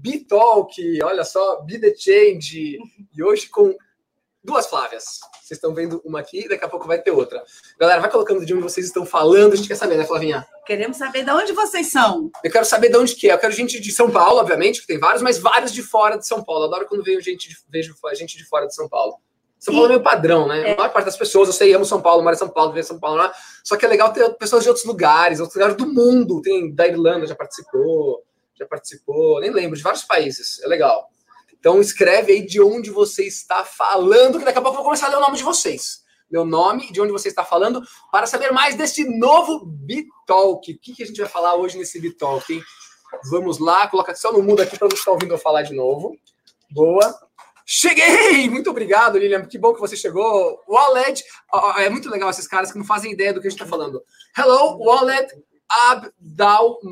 Bitalk, olha só, Be the Change, e hoje com duas Flávias. Vocês estão vendo uma aqui, daqui a pouco vai ter outra. Galera, vai colocando de onde vocês estão falando, a gente quer saber, né, Flavinha? Queremos saber de onde vocês são. Eu quero saber de onde que é. Eu quero gente de São Paulo, obviamente, que tem vários, mas vários de fora de São Paulo. Adoro quando vejo gente de, vejo gente de fora de São Paulo. São Paulo é meio padrão, né? É. A maior parte das pessoas, eu sei, amo São Paulo, moro em São Paulo, vivo em São Paulo lá. Só que é legal ter pessoas de outros lugares, outros lugares do mundo. Tem da Irlanda, já participou, já participou, nem lembro, de vários países. É legal. Então escreve aí de onde você está falando, que daqui a pouco eu vou começar a ler o nome de vocês. Meu nome e de onde você está falando, para saber mais deste novo Bitalk. O que, que a gente vai falar hoje nesse Bitalk, hein? Vamos lá, coloca só no mudo aqui para você estar ouvindo eu falar de novo. Boa. Cheguei! Muito obrigado, Lilian. Que bom que você chegou. Wallet. É muito legal esses caras que não fazem ideia do que a gente está falando. Hello, Wallet Abdalmoti.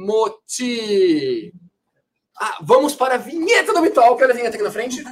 Ah, vamos para a vinheta do Bital. Quero a vinheta aqui na frente.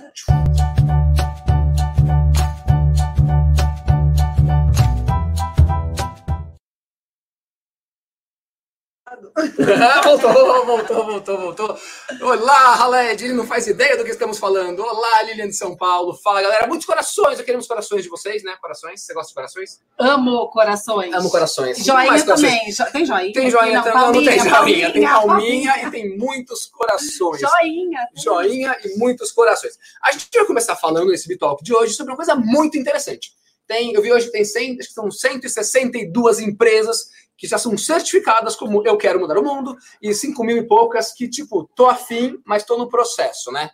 voltou, voltou, voltou, voltou. Olá, Haled, ele não faz ideia do que estamos falando. Olá, Lilian de São Paulo. Fala, galera. Muitos corações, eu queremos corações de vocês, né? Corações. Você gosta de corações? Amo corações. Amo corações. Joinha também. Tem joinha? Tem joinha também. Não, não tem joinha. Tem palminha e tem muitos corações. Joinha. Joinha e muitos corações. A gente vai começar falando nesse Bitalk de hoje sobre uma coisa muito interessante. Tem, eu vi hoje que tem 100, acho que são 162 empresas que já são certificadas como eu quero mudar o mundo, e 5 mil e poucas que, tipo, tô afim, mas tô no processo, né?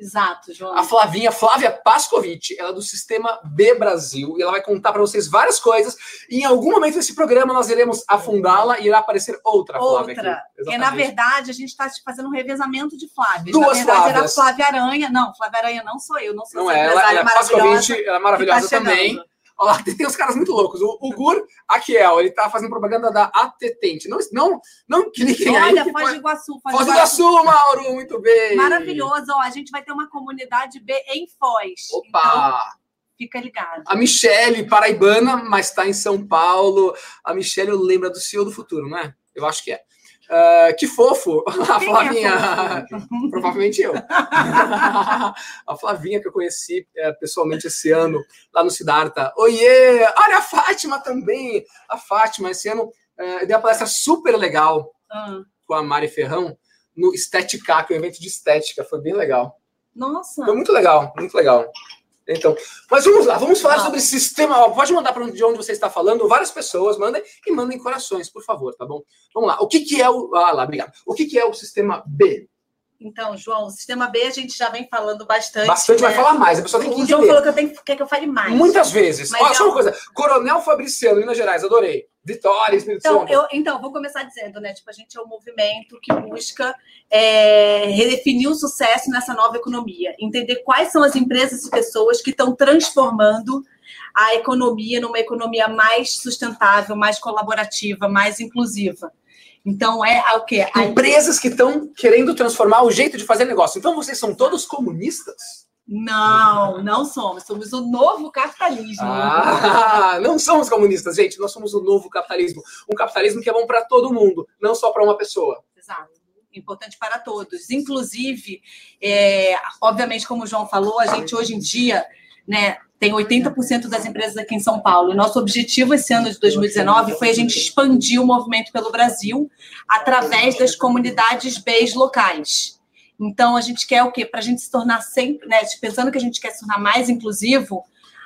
Exato, João. A Flavinha, Flávia Pascovitch, ela é do Sistema B Brasil, e ela vai contar para vocês várias coisas, e em algum momento desse programa nós iremos afundá-la e irá aparecer outra, Flávia. Outra. Porque, na verdade, a gente está fazendo um revezamento de Flávias. Duas na verdade, Flávias. era Flávia Aranha. Não, Flávia Aranha não sou eu, não sou não é, ela, ela é Pascovitch, ela é maravilhosa tá também. Olha lá, tem, tem uns caras muito loucos. O, o Gur Akiel, ele tá fazendo propaganda da Atetente. Não, não, não cliquem Olha, aí. Olha, Foz de Iguaçu. Foz de Iguaçu, Mauro, muito bem. Maravilhoso. Ó, a gente vai ter uma comunidade B em Foz. Opa! Então, fica ligado. A Michele, paraibana, mas está em São Paulo. A Michele lembra do CEO do futuro, não é? Eu acho que é. Uh, que fofo! A Flavinha. É provavelmente eu. a Flavinha que eu conheci é, pessoalmente esse ano, lá no Siddhartha. Oiê! Olha a Fátima também! A Fátima, esse ano, uh, deu uma palestra super legal uhum. com a Mari Ferrão no Estética, que é um evento de estética. Foi bem legal. Nossa! Foi muito legal, muito legal. Então, mas vamos lá, vamos falar sobre sistema. Pode mandar para de onde você está falando, várias pessoas, mandem e mandem corações, por favor, tá bom? Vamos lá. O que, que é o. Ah, lá, obrigado. O que, que é o sistema B? Então, João, o sistema B a gente já vem falando bastante. Bastante, né? vai falar mais. A pessoa tem que O João falou que eu tenho, quer que eu fale mais. Muitas vezes. Mas Olha só eu- uma coisa. Coronel Fabriciano, Minas Gerais, adorei. Vitória, Espírito Então, Santo. eu, então, vou começar dizendo, né? Tipo, a gente é um movimento que busca é, redefinir o sucesso nessa nova economia, entender quais são as empresas e pessoas que estão transformando a economia numa economia mais sustentável, mais colaborativa, mais inclusiva. Então, é o quê? A Empresas que estão querendo transformar o jeito de fazer negócio. Então, vocês são todos comunistas? Não, não somos. Somos o novo capitalismo. Ah, não somos comunistas, gente. Nós somos o novo capitalismo. Um capitalismo que é bom para todo mundo, não só para uma pessoa. Exato. Importante para todos. Inclusive, é, obviamente, como o João falou, a gente hoje em dia né, tem 80% das empresas aqui em São Paulo. E nosso objetivo esse ano de 2019 foi a gente expandir o movimento pelo Brasil através das comunidades Bs locais. Então, a gente quer o quê? Para a gente se tornar sempre, né, pensando que a gente quer se tornar mais inclusivo,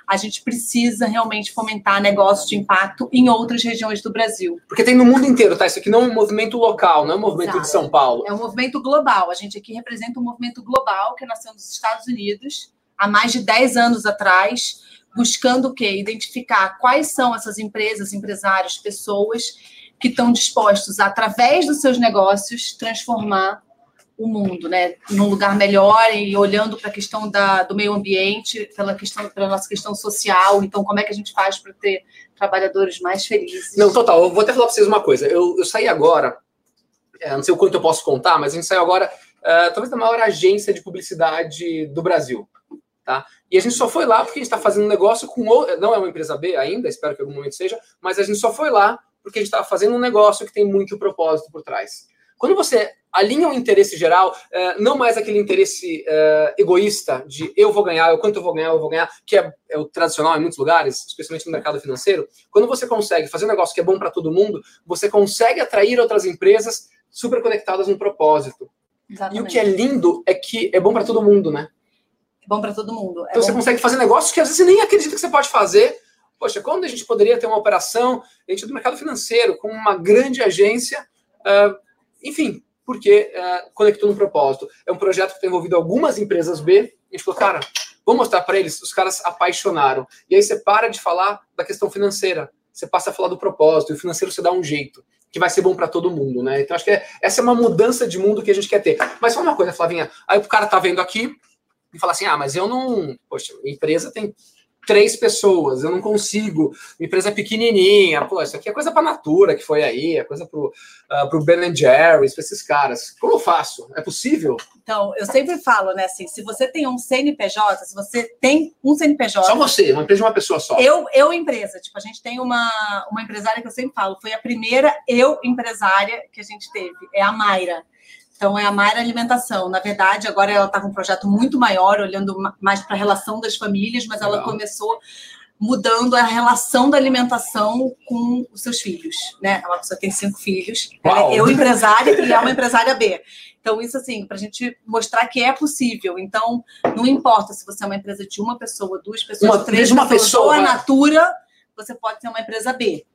a gente precisa realmente fomentar negócios de impacto em outras regiões do Brasil. Porque tem no mundo inteiro, tá? Isso aqui não é um movimento local, não é um movimento Exato. de São Paulo. É um movimento global. A gente aqui representa um movimento global que nasceu nos Estados Unidos há mais de 10 anos atrás, buscando o quê? Identificar quais são essas empresas, empresários, pessoas que estão dispostos, através dos seus negócios, transformar o mundo, né, num lugar melhor e olhando para a questão da, do meio ambiente, pela questão, pela nossa questão social. Então, como é que a gente faz para ter trabalhadores mais felizes? Não, total. Eu vou até falar para vocês uma coisa. Eu, eu saí agora, é, não sei o quanto eu posso contar, mas a gente saiu agora, é, talvez da maior agência de publicidade do Brasil. Tá? E a gente só foi lá porque a gente está fazendo um negócio com. Não é uma empresa B ainda, espero que em algum momento seja, mas a gente só foi lá porque a gente estava fazendo um negócio que tem muito propósito por trás. Quando você alinha o interesse geral, é, não mais aquele interesse é, egoísta de eu vou ganhar, eu quanto eu vou ganhar, eu vou ganhar, que é, é, o tradicional em muitos lugares, especialmente no mercado financeiro. Quando você consegue fazer um negócio que é bom para todo mundo, você consegue atrair outras empresas super conectadas no propósito. Exatamente. E o que é lindo é que é bom para todo mundo, né? É bom para todo mundo. É então você consegue fazer negócios que às vezes você nem acredita que você pode fazer. Poxa, quando a gente poderia ter uma operação, a gente é do mercado financeiro, com uma grande agência, uh, enfim, porque uh, conectou no propósito. É um projeto que tem envolvido algumas empresas B. A gente falou, cara, vamos mostrar para eles. Os caras apaixonaram. E aí você para de falar da questão financeira. Você passa a falar do propósito. E o financeiro você dá um jeito que vai ser bom para todo mundo, né? Então acho que é, essa é uma mudança de mundo que a gente quer ter. Mas só uma coisa, Flavinha. Aí o cara tá vendo aqui e fala assim: ah, mas eu não. Poxa, minha empresa tem três pessoas, eu não consigo. Uma empresa pequenininha, pô, isso aqui é coisa para Natura que foi aí, é coisa para o uh, Ben Jerry's, para esses caras. Como eu faço? É possível? Então, eu sempre falo, né, assim, se você tem um CNPJ, se você tem um CNPJ... Só você, uma empresa de uma pessoa só. Eu, eu empresa, tipo, a gente tem uma, uma empresária que eu sempre falo, foi a primeira eu empresária que a gente teve, é a Mayra. Então, é a Mayra Alimentação. Na verdade, agora ela está com um projeto muito maior, olhando mais para a relação das famílias, mas ela começou mudando a relação da alimentação com os seus filhos, né? Ela só tem cinco filhos. Ela é eu empresária e é uma empresária B. Então, isso assim, para a gente mostrar que é possível. Então, não importa se você é uma empresa de uma pessoa, duas pessoas, uma, três uma pessoas, pessoa, a Natura, você pode ser uma empresa B.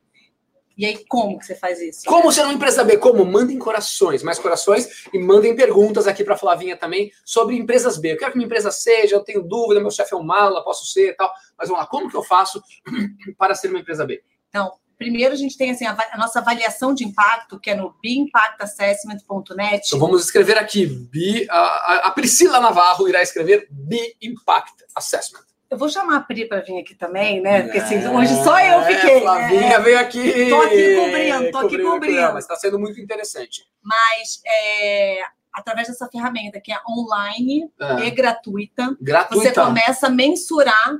E aí, como que você faz isso? Como ser uma empresa B? Como? Mandem corações, mais corações e mandem perguntas aqui para Flavinha também sobre empresas B. Eu quero que minha empresa seja, eu tenho dúvida, meu chefe é um mala, posso ser e tal. Mas vamos lá, como que eu faço para ser uma empresa B? Então, primeiro a gente tem assim, a, a nossa avaliação de impacto, que é no bimpactassessment.net. Então vamos escrever aqui, B, a, a Priscila Navarro irá escrever B Impact Assessment. Eu vou chamar a Pri para vir aqui também, né? Porque assim, hoje só eu é, fiquei. É, Flavinha né? veio aqui. Tô aqui cobrindo, tô aqui cobrindo. Mas está sendo muito interessante. Mas é, através dessa ferramenta que é online é. e gratuita, gratuita, você começa a mensurar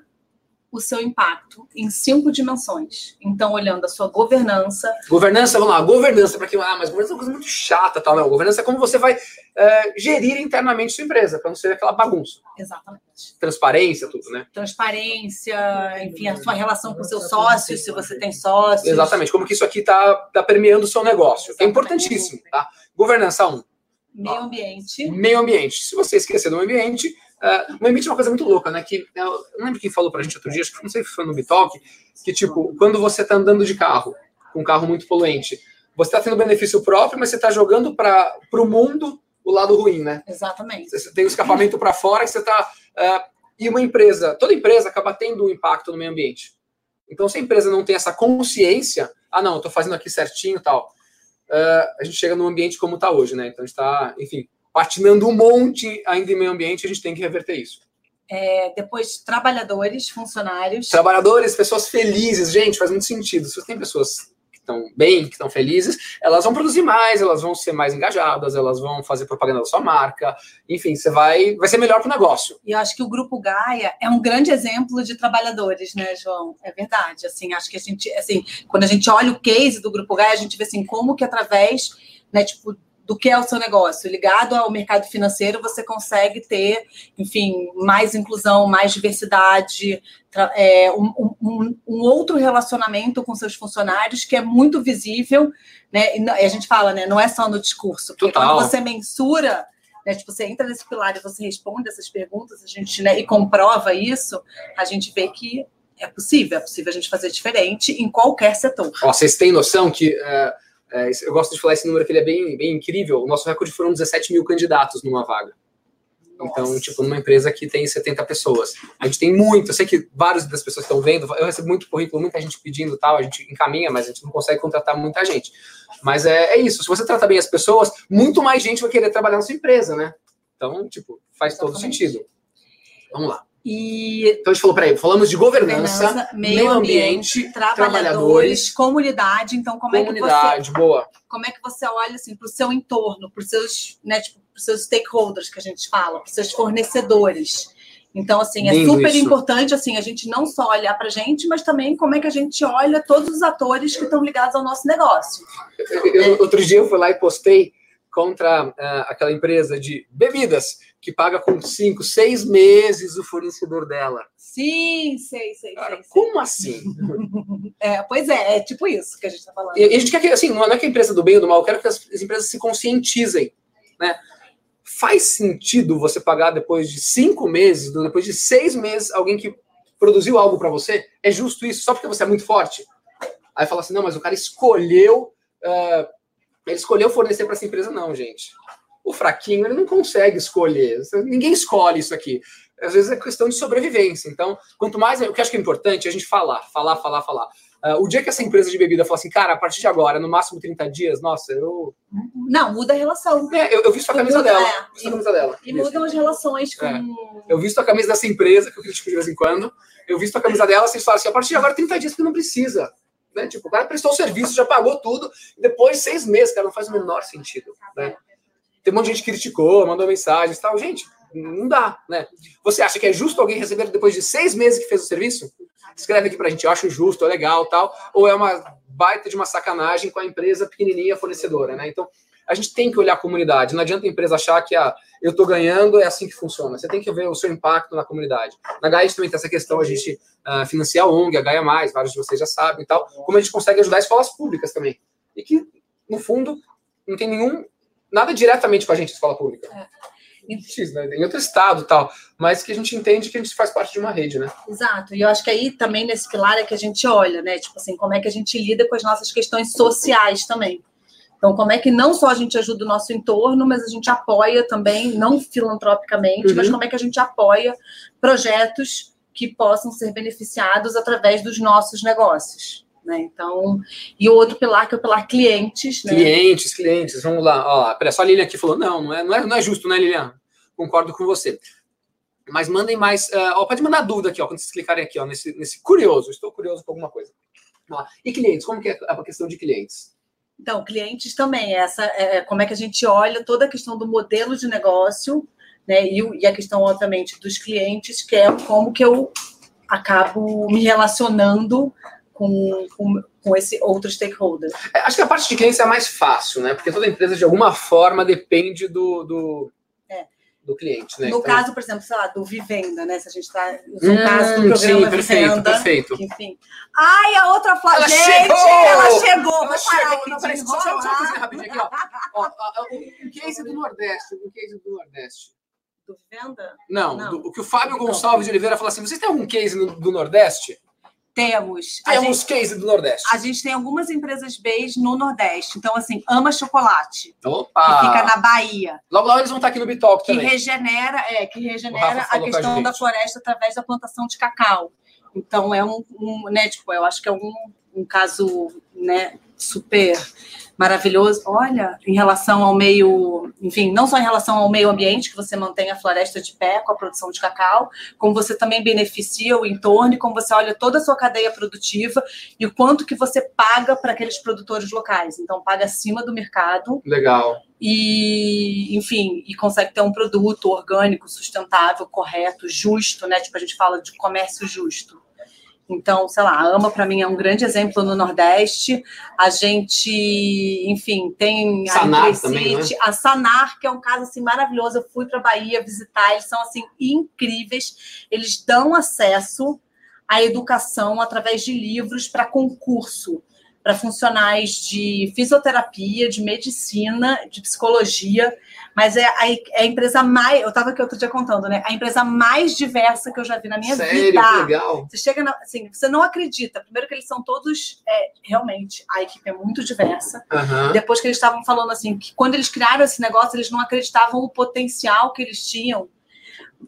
o seu impacto em cinco dimensões. Então, olhando a sua governança. Governança, vamos lá, governança, para quem. Ah, mas governança é uma coisa muito chata, tal. Não, governança é como você vai é, gerir internamente sua empresa, para não ser aquela bagunça. Exatamente. Transparência, tudo, né? Transparência, enfim, a sua relação com seus sócios, se você tem sócios. Exatamente, como que isso aqui está tá permeando o seu negócio. É importantíssimo, tá? Governança 1. Um. Meio ambiente. Meio ambiente. Se você esquecer do meio ambiente, Uh, o limite é uma coisa muito louca, né? Que eu não lembro quem falou pra gente outro dia, acho que não sei se foi no Bitalk, que tipo, quando você tá andando de carro, com um carro muito poluente, você tá tendo benefício próprio, mas você tá jogando para o mundo o lado ruim, né? Exatamente. Você tem o escapamento para fora que você tá. Uh, e uma empresa, toda empresa acaba tendo um impacto no meio ambiente. Então, se a empresa não tem essa consciência, ah, não, eu tô fazendo aqui certinho e tal, uh, a gente chega num ambiente como tá hoje, né? Então a gente tá, enfim, patinando um monte ainda em meio ambiente, a gente tem que reverter isso. É, depois, trabalhadores, funcionários. Trabalhadores, pessoas felizes. Gente, faz muito sentido. Se você tem pessoas que estão bem, que estão felizes, elas vão produzir mais, elas vão ser mais engajadas, elas vão fazer propaganda da sua marca. Enfim, você vai, vai ser melhor para o negócio. E eu acho que o Grupo Gaia é um grande exemplo de trabalhadores, né, João? É verdade. Assim, acho que a gente, assim, quando a gente olha o case do Grupo Gaia, a gente vê assim, como que através, né, tipo, do que é o seu negócio. Ligado ao mercado financeiro, você consegue ter, enfim, mais inclusão, mais diversidade, é, um, um, um, outro relacionamento com seus funcionários que é muito visível, né? E a gente fala, né? Não é só no discurso. Porque Total. quando você mensura, né? Tipo, você entra nesse pilar e você responde essas perguntas, a gente, né, e comprova isso, a gente vê que é possível, é possível a gente fazer diferente em qualquer setor. Ó, vocês têm noção que. Uh é, eu gosto de falar esse número que ele é bem, bem incrível. O nosso recorde foram 17 mil candidatos numa vaga. Então, Nossa. Tipo, numa empresa que tem 70 pessoas. A gente tem muito, eu sei que várias das pessoas estão vendo, eu recebo muito currículo, muita gente pedindo tal, a gente encaminha, mas a gente não consegue contratar muita gente. Mas é, é isso, se você trata bem as pessoas, muito mais gente vai querer trabalhar na sua empresa, né? Então, tipo, faz Exatamente. todo sentido. Vamos lá. E então a gente falou, peraí, falamos de governança, governança meio, meio ambiente, ambiente trabalhadores, trabalhadores, comunidade. Então, como comunidade, é que você, boa. Como é que você olha assim para o seu entorno, para os seus, né, tipo, seus stakeholders que a gente fala, para os seus fornecedores? Então, assim, é Lindo super isso. importante assim a gente não só olhar para a gente, mas também como é que a gente olha todos os atores que estão ligados ao nosso negócio. Eu, eu, outro dia eu fui lá e postei contra uh, aquela empresa de bebidas que paga com cinco, seis meses o fornecedor dela. Sim, sei, sei, Cara, sei, sei. como assim? É, pois é, é tipo isso que a gente está falando. E a gente quer que, assim, não é que a empresa do bem ou do mal, eu quero que as, as empresas se conscientizem, né? Faz sentido você pagar depois de cinco meses, depois de seis meses, alguém que produziu algo para você? É justo isso? Só porque você é muito forte? Aí fala assim, não, mas o cara escolheu, uh, ele escolheu fornecer para essa empresa, não, gente. O fraquinho ele não consegue escolher. Ninguém escolhe isso aqui. Às vezes é questão de sobrevivência. Então, quanto mais o que eu acho que é importante é a gente falar, falar, falar, falar. Uh, o dia que essa empresa de bebida fala assim, cara, a partir de agora, no máximo 30 dias, nossa, eu. Não, muda a relação. É, eu, eu visto a camisa Muda, dela. é. Visto a camisa dela. E Isso. mudam as relações com. É. Eu visto a camisa dessa empresa, que eu critico de vez em quando. Eu visto a camisa dela, vocês falam assim, a partir de agora 30 dias porque não precisa. Né? Tipo, o cara prestou o serviço, já pagou tudo, e depois seis meses, cara, não faz o menor sentido. Né? Tem um monte de gente que criticou, mandou mensagens e tal. Gente, não dá, né? Você acha que é justo alguém receber depois de seis meses que fez o serviço? Escreve aqui pra gente, eu acho justo, é legal tal. Ou é uma baita de uma sacanagem com a empresa pequenininha fornecedora, né? Então, a gente tem que olhar a comunidade. Não adianta a empresa achar que ah, eu estou ganhando, é assim que funciona. Você tem que ver o seu impacto na comunidade. Na Gaia também tem essa questão, a gente uh, financia a ONG, a Gaia Mais, vários de vocês já sabem e tal. Como a gente consegue ajudar escolas públicas também. E que, no fundo, não tem nenhum. nada diretamente com a gente, escola pública. Né? Em outro estado tal. Mas que a gente entende que a gente faz parte de uma rede, né? Exato. E eu acho que aí também nesse pilar é que a gente olha, né? Tipo assim, como é que a gente lida com as nossas questões sociais também. Então, como é que não só a gente ajuda o nosso entorno, mas a gente apoia também, não filantropicamente, Uhum. mas como é que a gente apoia projetos que possam ser beneficiados através dos nossos negócios. Né? Então, e o outro pilar que é o pilar clientes, né? Clientes, clientes, vamos lá. Ó. Pera, só a Lilian aqui falou: não, não é, não é, não é justo, né, Lilian? Concordo com você. Mas mandem mais. eh, ó, pode mandar dúvida aqui, ó, quando vocês clicarem aqui, ó, nesse, nesse curioso. Estou curioso com alguma coisa. Lá. E clientes, como que é a questão de clientes? Então, clientes também, essa é, como é que a gente olha toda a questão do modelo de negócio, né? E, e a questão, obviamente, dos clientes, que é como que eu acabo me relacionando com, com, com esse outro stakeholder. É, acho que a parte de clientes é mais fácil, né? Porque toda empresa, de alguma forma, depende do, do, É. do cliente, né? No Então- caso, por exemplo, sei lá, do Vivenda, né? Se a gente está. No Hum, caso do programa sim, perfeito, Vivenda. perfeito. que, Enfim. Ai, a outra Ela gente, chegou! ela chegou! Ela chegou, aqui não, peraí, só, só, uma rapidinho aqui, ó. Ó, ó, ó, um case do Nordeste, um case do Nordeste. Do Vivenda? Não, Não. do- o que o Fábio Então. Gonçalves de Oliveira falou assim: vocês têm algum case no- do Nordeste? Temos. A Temos gente, case do Nordeste. a gente tem algumas empresas Bs no Nordeste. Então, assim, ama chocolate, que Opa! fica na Bahia. Logo lá eles vão estar aqui no Bitalk que também. regenera, é, que regenera a a questão gente. da floresta através da plantação de cacau. Então é um, um, né, tipo, eu acho que é um, um caso, né, super maravilhoso. Olha, em relação ao meio, enfim, não só em relação ao meio ambiente, que você mantém a floresta de pé com a produção de cacau, como você também beneficia o entorno, e como você olha toda a sua cadeia produtiva e o quanto que você paga para aqueles produtores locais. Então paga acima do mercado Legal. e, enfim, e consegue ter um produto orgânico, sustentável, correto, justo, né? Tipo, a gente fala de comércio justo. Então, sei lá, a AMA para mim é um grande exemplo no Nordeste. A gente, enfim, tem a Sanar Intercity, também, né? a Sanar, que é um caso assim maravilhoso. Eu fui para Bahia visitar, eles são assim incríveis. Eles dão acesso à educação através de livros para concurso para funcionais de fisioterapia, de medicina, de psicologia, mas é a, é a empresa mais. Eu estava aqui outro dia contando, né? A empresa mais diversa que eu já vi na minha Sério, vida. que legal. Você chega na, assim, você não acredita. Primeiro que eles são todos é, realmente a equipe é muito diversa. Aham. Depois que eles estavam falando assim que quando eles criaram esse negócio eles não acreditavam o potencial que eles tinham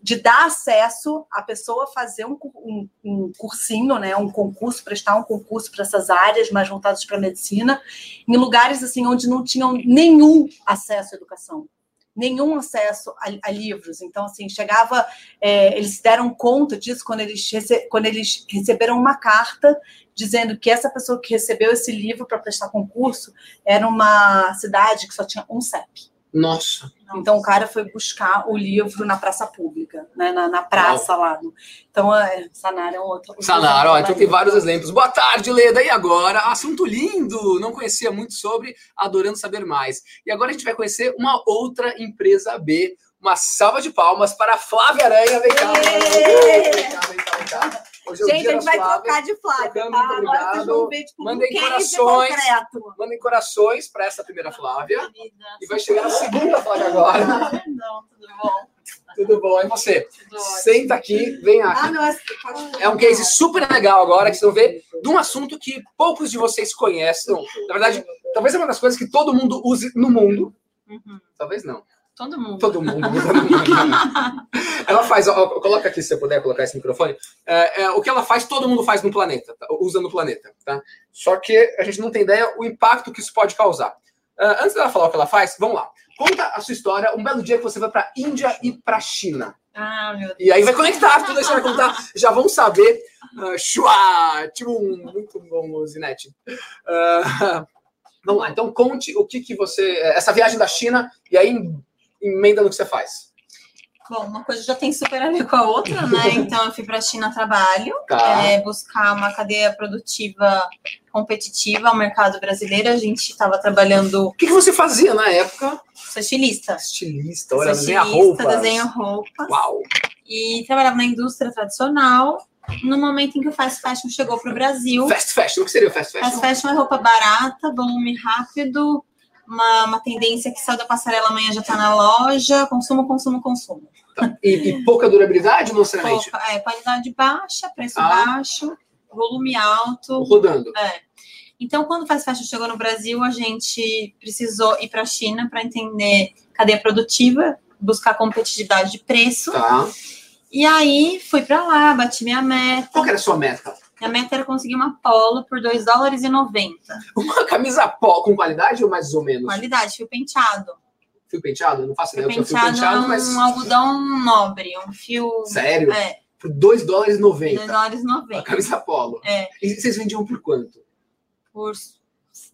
de dar acesso à pessoa fazer um, um, um cursinho, né, um concurso, prestar um concurso para essas áreas mais voltadas para a medicina, em lugares assim onde não tinham nenhum acesso à educação, nenhum acesso a, a livros. Então, assim, chegava, é, eles se deram conta disso quando eles, rece- quando eles receberam uma carta dizendo que essa pessoa que recebeu esse livro para prestar concurso era uma cidade que só tinha um CEP. Nossa. Então o cara foi buscar o livro na praça pública, né? Na, na praça lá. No... Então, é, Sanara é um outro. Sanara, ó, então tem vários exemplos. Boa tarde, Leda. E agora, assunto lindo! Não conhecia muito sobre, adorando saber mais. E agora a gente vai conhecer uma outra empresa B. Uma salva de palmas para a Flávia Aranha. Vem cá, vem cá, vem cá, vem cá. Hoje é gente, a gente vai Flávia. trocar de Flávia. Tá? Agora vocês vão ver, tipo, Mandem corações. Mandem corações para essa primeira Flávia. E vai chegar a segunda Flávia agora. Não, tudo bom. Tudo bom, e você? Senta aqui, vem aqui. Ah, não, é, é um case super legal agora, que vocês vão ver, de um assunto que poucos de vocês conhecem. Na verdade, talvez é uma das coisas que todo mundo use no mundo. Uhum. Talvez não. Todo mundo. Todo mundo. Todo mundo. ela faz, ó, coloca aqui se você puder colocar esse microfone. É, é, o que ela faz, todo mundo faz no planeta, tá? usa no planeta, tá? Só que a gente não tem ideia o impacto que isso pode causar. Uh, antes dela falar o que ela faz, vamos lá. Conta a sua história, um belo dia que você vai para Índia e para China. Ah, meu Deus. E aí vai conectar tudo isso, vai contar. Já vão saber. Uh, shua, tipo um muito bom, Zinete. Uh, vamos lá, então conte o que, que você. Essa viagem da China, e aí emenda no que você faz. Bom, uma coisa já tem super a ver com a outra, né? Então, eu fui para a China trabalho, tá. é, buscar uma cadeia produtiva competitiva ao mercado brasileiro. A gente estava trabalhando. O que, que, você fazia na época? Sou estilista. Estilista, olha, desenha roupas. Desenho roupas. Uau! E trabalhava na indústria tradicional. No momento em que o fast fashion chegou para o Brasil. Fast fashion, o que seria o fast fashion? Fast fashion é roupa barata, volume rápido, uma, uma tendência que saiu da passarela amanhã já está na loja, consumo, consumo, consumo. Tá. E, e, pouca durabilidade, não necessariamente? Pouca, é, qualidade baixa, preço ah. baixo, volume alto. Rodando. É. Então, quando o Fast Fashion chegou no Brasil, a gente precisou ir para a China para entender cadeia produtiva, buscar competitividade de preço. Tá. E aí, fui para lá, bati minha meta. Qual era a sua meta? Minha meta era conseguir uma polo por 2 dólares e 90. Uma camisa polo com qualidade ou mais ou menos? Qualidade, fio penteado. Fio penteado? Não faço ideia fio penteado, fio penteado, é mas... um algodão nobre, um fio... Sério? É. Por 2 dólares e 90. 2 dólares e 90. A camisa polo. É. E vocês vendiam por quanto? Por,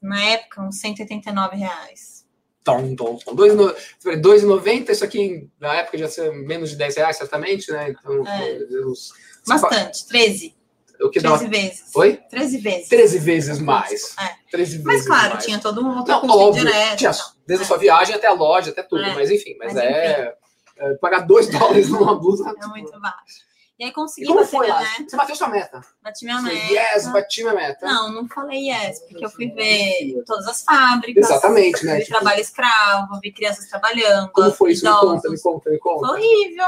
na época, uns 189 reais. Tom, tom, tom. 2,90, isso aqui na época já ser menos de 10 reais, certamente, né? Então, é. Bastante, 13. O que 13 dá... vezes. Oi? 13 vezes. 13 vezes mais. É. 13 mas claro, mais. tinha todo um outro Não, óbvio, direto. Tinha, desde é. a sua viagem até a loja, até tudo. É. Mas enfim, mas, mas é, é, Pagar 2 dólares numa blusa. É tipo... muito baixo. E aí consegui e como bater foi minha meta. Você bateu sua meta? Bati minha meta. Yes, bati minha meta. Não, não falei yes, porque eu fui ver todas as fábricas. Exatamente, né? Vi tipo... trabalho escravo, vi crianças trabalhando. Como foi isso? Me conta, me conta, me conta. Foi horrível.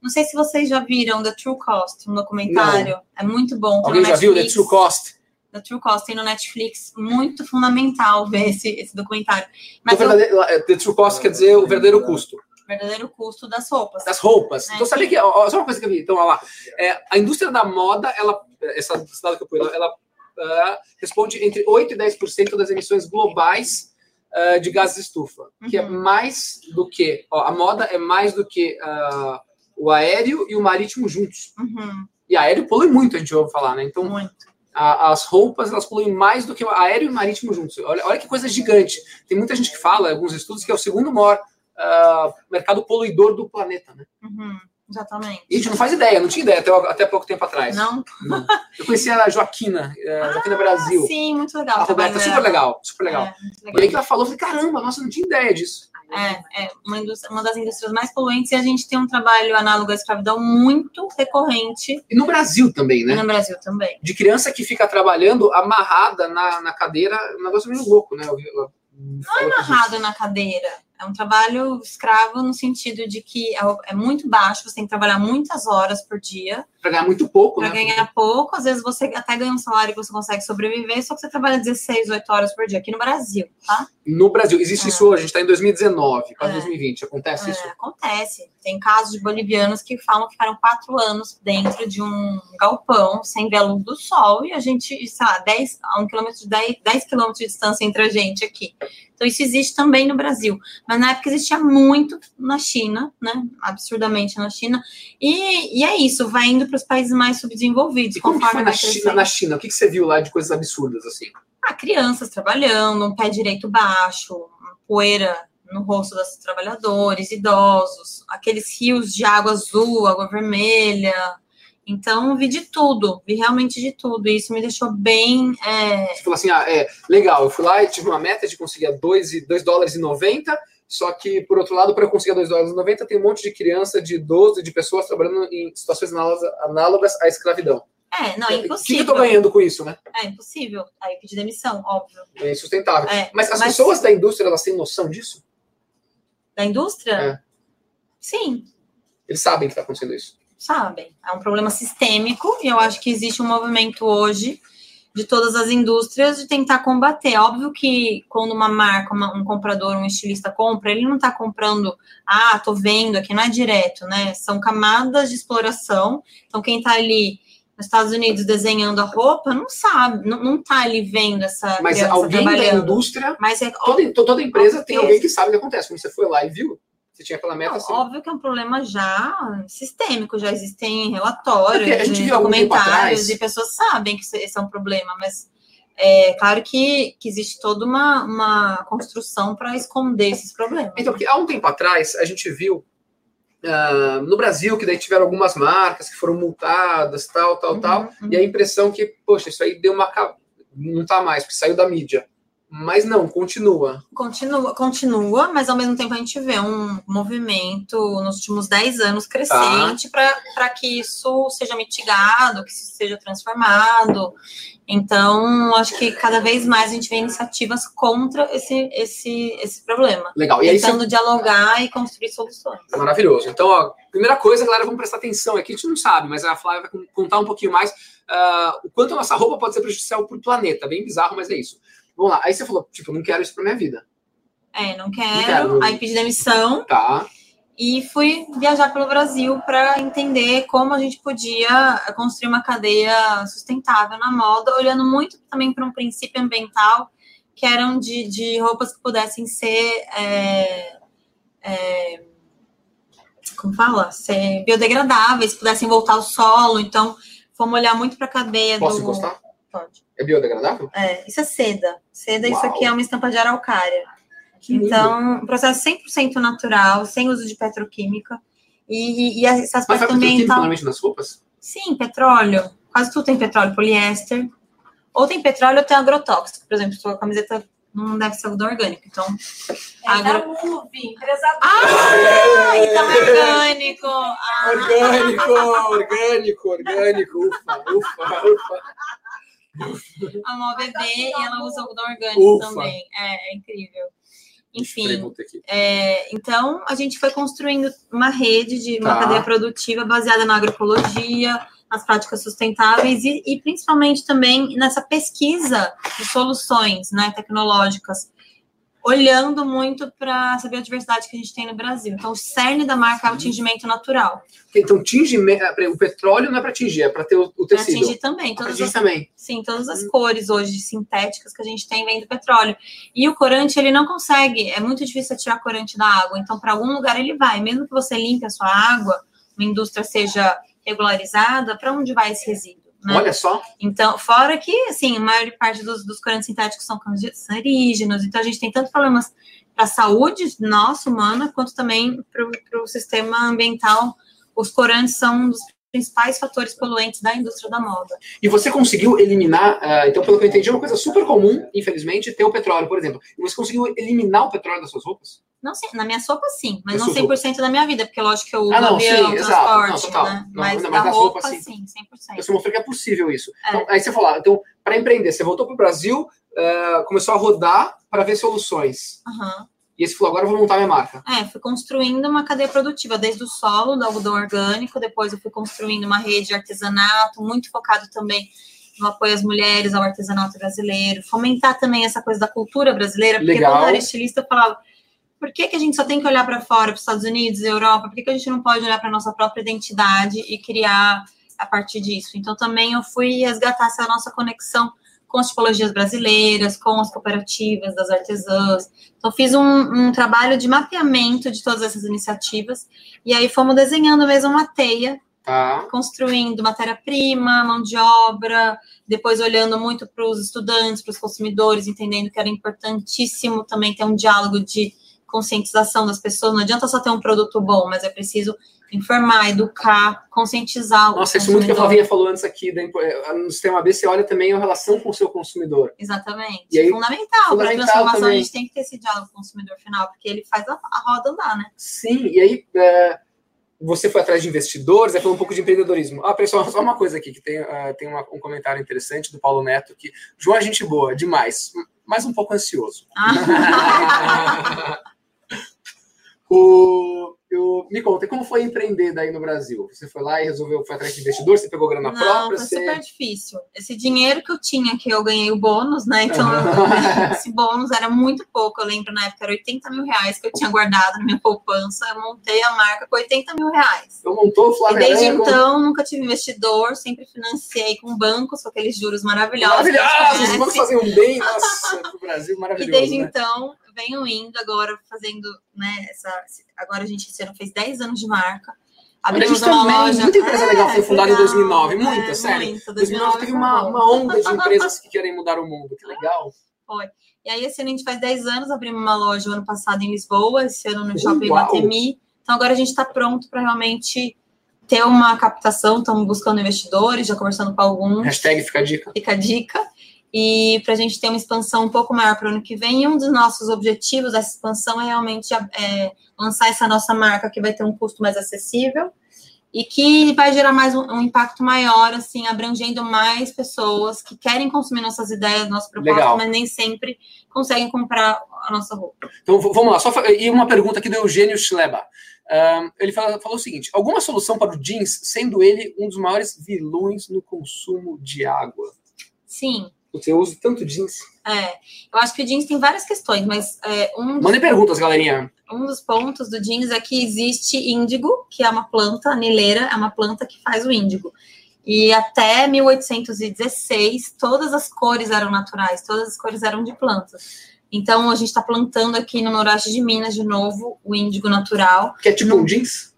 Não sei se vocês já viram The True Cost, um documentário. Não. É muito bom. Alguém já viu The True Cost? The True Cost tem no Netflix. Muito fundamental ver esse, esse documentário. Mas eu... The True Cost quer dizer o verdadeiro custo verdadeiro custo das roupas. Das roupas. Né? Então, sabe que, ó, só uma coisa que eu vi, então, olha lá, é, a indústria da moda, ela, essa dado que eu pus, ela, ela uh, responde entre 8% e 10% das emissões globais uh, de gases de estufa, uhum. que é uhum. mais do que, ó, a moda é mais do que uh, o aéreo e o marítimo juntos. Uhum. E aéreo polui muito, a gente ouve falar, né? Então, muito. As roupas, elas poluem mais do que o aéreo e o marítimo juntos. Olha, olha que coisa gigante. Tem muita gente que fala, alguns estudos, que é o segundo maior uh, mercado poluidor do planeta, né? Uhum, exatamente. E a gente não faz ideia, não tinha ideia até, até pouco tempo atrás. Não? não. Eu conhecia a Joaquina, uh, Joaquina ah, Brasil. Sim, muito legal. A Roberta, super legal, super legal. É, legal. E aí que ela falou, eu falei, caramba, nossa, não tinha ideia disso. É, é uma, uma, das indústrias mais poluentes e a gente tem um trabalho análogo à escravidão muito recorrente. E no Brasil também, né? E no Brasil também. De criança que fica trabalhando amarrada na, na cadeira, um negócio meio louco, né? Eu, eu, não é amarrado na cadeira. É um trabalho escravo no sentido de que é, é muito baixo, você tem que trabalhar muitas horas por dia. Para ganhar muito pouco, pra né? Para ganhar pouco, às vezes você até ganha um salário que você consegue sobreviver, só que você trabalha 16, 8 horas por dia, aqui no Brasil, tá? No Brasil, existe é. isso hoje, a gente está em 2019, quase é. 2020, acontece é, isso? Acontece. Tem casos de bolivianos que falam que ficaram quatro anos dentro de um galpão, sem ver a luz do sol, e a gente, sei lá, 10, a um quilômetro de 10, 10 quilômetros de distância entre a gente aqui. Então, isso existe também no Brasil. Mas na época existia muito na China, né? Absurdamente na China. E, e é isso, vai indo para os países mais subdesenvolvidos. E como que foi na China, na China? O que, que você viu lá de coisas absurdas assim? Ah, crianças trabalhando, um pé direito baixo, poeira no rosto dos trabalhadores, idosos, aqueles rios de água azul, água vermelha. Então, vi de tudo, vi realmente de tudo. E isso me deixou bem. É... Você falou assim: ah, é legal, eu fui lá e tive uma meta de conseguir 2, 2 dólares e 90. Só que, por outro lado, para eu conseguir 2 dólares e 90, tem um monte de criança, de idoso, de pessoas trabalhando em situações análogas à escravidão. É, não, é impossível. O que, eu tô ganhando com isso, né? É impossível. Aí pedir demissão, óbvio. É insustentável. É, mas as mas... pessoas da indústria, elas têm noção disso? Da indústria? É. Sim. Eles sabem que está acontecendo isso. Sabem. É um problema sistêmico e eu acho que existe um movimento hoje de todas as indústrias de tentar combater. Óbvio que quando uma marca, uma, um comprador, um estilista compra, ele não está comprando, ah, tô vendo aqui, não é direto, né? São camadas de exploração. Então, quem está ali nos Estados Unidos desenhando a roupa, não sabe, não, não tá ali vendo essa Mas alguém da indústria, Mas é, toda, toda empresa tem alguém que sabe o que acontece. Quando você foi lá e viu, você tinha aquela meta. Não, assim. Óbvio que é um problema já sistêmico, já existem relatórios, é a gente documentários e pessoas sabem que esse é um problema, mas é claro que, que existe toda uma, uma construção para esconder esses problemas. Então, porque há um tempo atrás a gente viu Uh, no Brasil, que daí tiveram algumas marcas que foram multadas, tal, tal, uhum, tal, uhum. e a impressão que, poxa, isso aí deu uma. Não tá mais, porque saiu da mídia. Mas não, continua. Continua, continua, mas ao mesmo tempo a gente vê um movimento nos últimos 10 anos crescente tá. para que isso seja mitigado, que isso seja transformado. Então, acho que cada vez mais a gente vê iniciativas contra esse, esse, esse problema. Legal. E tentando você... dialogar e construir soluções. Maravilhoso. Então, ó, primeira coisa, galera, vamos prestar atenção aqui. A gente não sabe, mas a Flávia vai contar um pouquinho mais uh, o quanto a nossa roupa pode ser prejudicial para o planeta. Bem bizarro, mas é isso. Vamos lá. Aí você falou, tipo, não quero isso pra minha vida. É, não quero. Não quero. Aí pedi demissão. Tá. E fui viajar pelo Brasil para entender como a gente podia construir uma cadeia sustentável na moda, olhando muito também para um princípio ambiental, que eram de, de roupas que pudessem ser. É, é, como fala? Ser biodegradáveis, pudessem voltar ao solo. Então, fomos olhar muito para a cadeia Posso do. Posso encostar? Pode. É biodegradável? É, isso é seda. Seda, Uau. isso aqui é uma estampa de araucária. Que então, lindo. um processo 100% natural, sem uso de petroquímica. E, e, e aspecto Mas ambiental... Mas nas roupas? Sim, petróleo. Quase tudo tem petróleo, poliéster. Ou tem petróleo ou tem agrotóxico. Por exemplo, sua camiseta não deve ser algodão orgânico. Então, é agro... da empresa Ah, então é orgânico. Ah. Orgânico, orgânico, orgânico. Ufa, ufa, ufa. A Mó bebê e ela usa algodão orgânico Ufa. também. É, é, incrível. Enfim, é, então a gente foi construindo uma rede de uma tá. cadeia produtiva baseada na agroecologia, nas práticas sustentáveis e, e, principalmente também nessa pesquisa de soluções né, tecnológicas olhando muito para essa biodiversidade que a gente tem no Brasil. Então, o cerne da marca é o tingimento natural. Então, tingimento, é, o petróleo não é para tingir, é para ter o, o tecido. Para tingir também. Todas as, também. Sim, todas as hum. cores hoje sintéticas que a gente tem vem do petróleo. E o corante, ele não consegue, é muito difícil tirar corante da água. Então, para algum lugar ele vai. Mesmo que você limpe a sua água, uma indústria seja regularizada, para onde vai esse resíduo? Né? Olha só. Então, fora que, assim, a maior parte dos, dos corantes sintéticos são cancerígenos, então a gente tem tanto problemas para a saúde nossa, humana, quanto também para o sistema ambiental. Os corantes são um dos principais fatores poluentes da indústria da moda. E você conseguiu eliminar, uh, então, pelo que eu entendi, é uma coisa super comum, infelizmente, ter o petróleo, por exemplo. E você conseguiu eliminar o petróleo das suas roupas? Não sei, na minha sopa sim, mas não 100% da minha vida, porque lógico que eu uso ah, não, avião, sim, transporte, não, né? Não, mas, não, mas da roupa, roupa sim, 100%. Você mostrou que é possível isso. É. Então, aí você falou, ah, então, para empreender, você voltou para o Brasil, uh, começou a rodar para ver soluções. Uhum. E esse falou, agora eu vou montar minha marca. É, fui construindo uma cadeia produtiva, desde o solo, do algodão orgânico, depois eu fui construindo uma rede de artesanato, muito focado também no apoio às mulheres, ao artesanato brasileiro, fomentar também essa coisa da cultura brasileira, porque Legal. quando eu era estilista eu falava por que, que a gente só tem que olhar para fora, para os Estados Unidos, Europa? Por que, que a gente não pode olhar para a nossa própria identidade e criar a partir disso? Então, também eu fui resgatar essa nossa conexão com as tipologias brasileiras, com as cooperativas das artesãs. Então, fiz um, um trabalho de mapeamento de todas essas iniciativas e aí fomos desenhando mesmo uma teia Tá. construindo matéria-prima, mão de obra, depois olhando muito para os estudantes, para os consumidores, entendendo que era importantíssimo também ter um diálogo de conscientização das pessoas. Não adianta só ter um produto bom, mas é preciso informar, educar, conscientizar. Nossa, isso muito que a Flavinha falou antes aqui. Eh, no sistema B, você olha também a relação com o seu consumidor. Exatamente. E aí, fundamental. Para a transformação, também. a gente tem que ter esse diálogo com o consumidor final, porque ele faz a, a roda andar, né? Sim, e aí. É, você foi atrás de investidores, é falou um pouco de empreendedorismo. Ah, pessoal, só uma coisa aqui, que tem, uh, tem uma, um comentário interessante do Paulo Neto, que João é gente boa, demais, mas um pouco ansioso. Ah. o, eu, me conta, como foi empreender daí no Brasil? Você foi lá e resolveu, foi atrás de investidor, você pegou grana Não, própria? Foi você... super difícil. Esse dinheiro que eu tinha, que eu ganhei o bônus, né? Então, esse bônus era muito pouco. Eu lembro na época era 80 mil reais que eu tinha guardado na minha poupança. Eu montei a marca com 80 mil reais. Eu montou o Flávio E desde então, nunca tive investidor, sempre financiei com bancos, com aqueles juros maravilhosos. Maravilhosos! Os bancos faziam um bem, nossa, pro Brasil, maravilhoso. E desde né? então, venho indo agora fazendo, né, essa, agora a gente esse ano fez 10 anos de marca. Abrimos uma também, loja. Muita empresa é, legal foi fundada legal, em 2009, muita, é, sério. Muita, 2009 teve uma, uma onda de empresas que querem mudar o mundo, que legal. Foi. E aí, esse ano a gente faz 10 anos, abrimos uma loja o ano passado em Lisboa, esse ano no Shopping Guatemi. Então, agora a gente está pronto para realmente ter uma captação, estamos buscando investidores, já conversando com alguns. Hashtag fica a dica. Fica a dica e para a gente ter uma expansão um pouco maior para o ano que vem. E um dos nossos objetivos dessa expansão é realmente é, lançar essa nossa marca que vai ter um custo mais acessível e que vai gerar mais um, um, impacto maior, assim, abrangendo mais pessoas que querem consumir nossas ideias, nossa proposta, Legal. mas nem sempre conseguem comprar a nossa roupa. Então vamos lá, só e uma pergunta aqui do Eugênio Schleba. Um, ele fala, falou o seguinte: alguma solução para o jeans, sendo ele um dos maiores vilões no consumo de água? Sim, você usa tanto jeans. É, eu acho que o jeans tem várias questões, mas é, um. Mandem perguntas, galerinha. Um dos pontos do jeans é que existe índigo, que é uma planta, a nileira é uma planta que faz o índigo. E até 1816, todas as cores eram naturais, todas as cores eram de plantas. Então, a gente está plantando aqui no noroeste de Minas, de novo, o índigo natural. Que é tipo um jeans?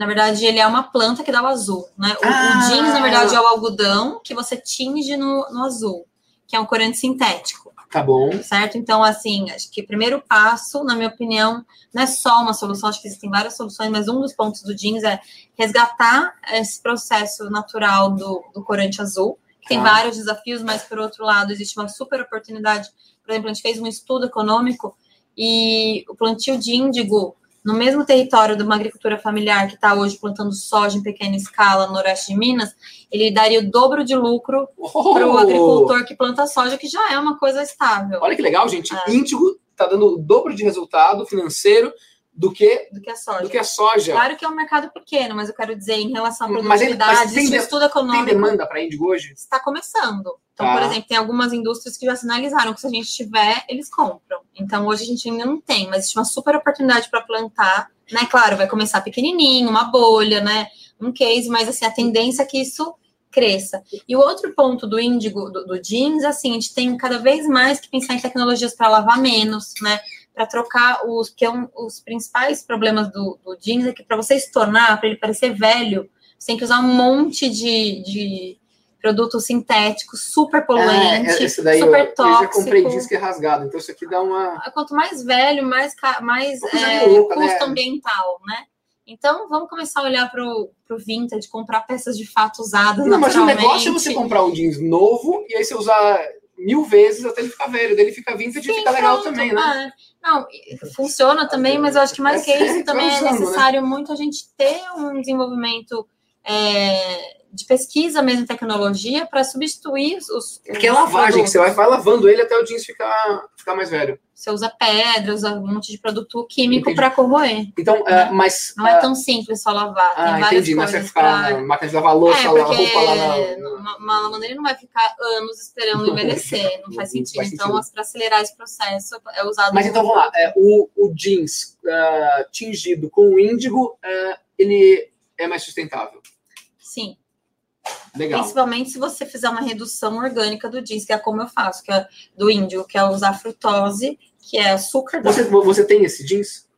Na verdade, ele é uma planta que dá o azul, né? O, ah. o jeans, na verdade, é o algodão que você tinge no, no azul, que é um corante sintético. Tá bom. Certo? Então, assim, acho que o primeiro passo, na minha opinião, não é só uma solução, acho que existem várias soluções, mas um dos pontos do jeans é resgatar esse processo natural do, do corante azul, que tem tá. vários desafios, mas, por outro lado, existe uma super oportunidade. Por exemplo, a gente fez um estudo econômico e o plantio de índigo no mesmo território de uma agricultura familiar que está hoje plantando soja em pequena escala no oeste de Minas, ele daria o dobro de lucro oh! para o agricultor que planta soja, que já é uma coisa estável. Olha que legal, gente. É. Índigo está dando o dobro de resultado financeiro do que, do que a soja. Do que a soja. Claro que é um mercado pequeno, mas eu quero dizer, em relação à produtividade, mas, mas tem, estudo econômico. Tem demanda para índigo hoje? Está começando. Então, por exemplo, tem algumas indústrias que já sinalizaram que se a gente tiver, eles compram. Então, hoje a gente ainda não tem, mas existe uma super oportunidade para plantar, né? Claro, vai começar pequenininho, uma bolha, né? Um case, mas assim, a tendência é que isso cresça. E o outro ponto do índigo, do, do jeans, assim, a gente tem cada vez mais que pensar em tecnologias para lavar menos, né? Para trocar os, que é um, os principais problemas do, do jeans é que para você se tornar, para ele parecer velho, você tem que usar um monte de, de produto sintético, super poluente, é, esse daí super eu, tóxico. Eu já comprei disco é rasgado, então isso aqui dá uma... Quanto mais velho, mais, mais é, louca, custo né? ambiental, né? Então, vamos começar a olhar para o vintage, comprar peças de fato usadas Não, mas o negócio é você comprar um jeans novo e aí você usar mil vezes até ele ficar velho. Daí ele fica vintage Sim, e fica legal também, né? É. Não, funciona também, mas eu acho que mais é, que isso também é usando, é necessário né? muito a gente ter um desenvolvimento é, de pesquisa mesmo, tecnologia, para substituir os. Porque é lavagem, que você vai, vai lavando ele até o jeans ficar, ficar mais velho. Você usa pedra, usa um monte de produto químico para corroer. Então, né? uh, mas. Não uh, é tão simples só lavar. Tem ah, várias entendi. Coisas não é ficar pra... na máquina de lavar louça, é, lavar roupa lá na. Uma, uma lavanderia não vai ficar anos esperando envelhecer. Não faz sentido. Faz então, para acelerar esse processo, é usado. Mas então, vamos lá. É, o, o jeans uh, tingido com o índigo, ele é mais sustentável. Sim. Legal. Principalmente se você fizer uma redução orgânica do jeans, que é como eu faço, que é do índio, que é usar frutose, que é açúcar. Você, você tem esse jeans?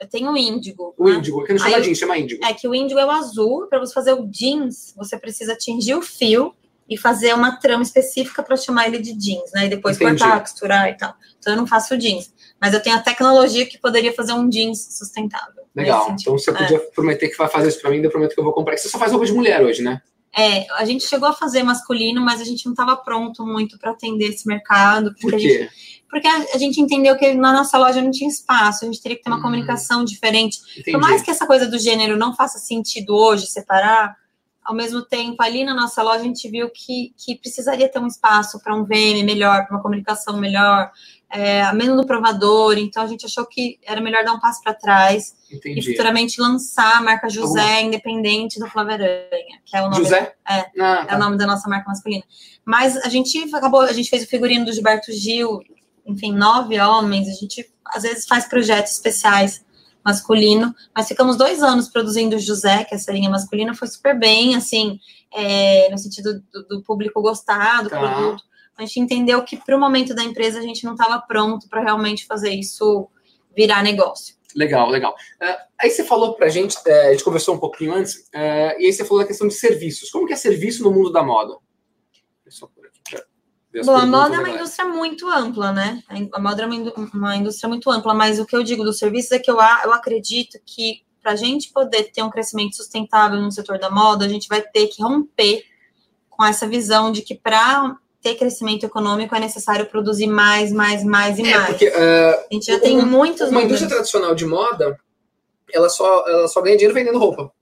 Eu tenho o índigo. O né? índigo, que não chama Aí, jeans, chama índigo. É que o índigo é o azul. Para você fazer o jeans, você precisa atingir o fio e fazer uma trama específica para chamar ele de jeans, né? E depois Entendi. cortar, costurar e tal. Então eu não faço jeans. Mas eu tenho a tecnologia que poderia fazer um jeans sustentável. Legal. Então você podia é. prometer que vai fazer isso para mim, eu prometo que eu vou comprar. Você só faz roupa de mulher hoje, né? É, a gente chegou a fazer masculino, mas a gente não estava pronto muito para atender esse mercado. Por quê? Gente, porque a, gente entendeu que na nossa loja não tinha espaço, a gente teria que ter uma hum, comunicação diferente. Entendi. Por mais que essa coisa do gênero não faça sentido hoje, separar, ao mesmo tempo, ali na nossa loja, a gente viu que, que precisaria ter um espaço para um VM melhor, para uma comunicação melhor, é, menos no provador. Então, a gente achou que era melhor dar um passo para trás Entendi. e futuramente lançar a marca José, independente do Flávio Aranha, que é o nome. José? Da, é, ah, tá. é o nome da nossa marca masculina. Mas a gente acabou, a gente fez o figurino do Gilberto Gil, enfim, nove homens. A gente às vezes faz projetos especiais masculino, mas ficamos dois anos produzindo o José, que é essa linha masculina, foi super bem, assim, é, no sentido do, do, público gostar do tá. produto. A gente entendeu que para o momento da empresa a gente não estava pronto para realmente fazer isso virar negócio. Legal, legal. Uh, aí você falou para a gente, uh, a gente conversou um pouquinho antes, uh, e aí você falou da questão de serviços. Como que é serviço no mundo da moda? Aqui, Bom, a moda é uma indústria muito ampla, né? A moda é uma indústria muito ampla, mas o que eu digo dos serviços é que eu, eu acredito que para a gente poder ter um crescimento sustentável no setor da moda, a gente vai ter que romper com essa visão de que para ter crescimento econômico é necessário produzir mais, mais, mais e é, mais. Porque, uh, a gente já uma, tem muitos. Uma indústria tradicional de moda, ela só, ela só ganha dinheiro vendendo roupa.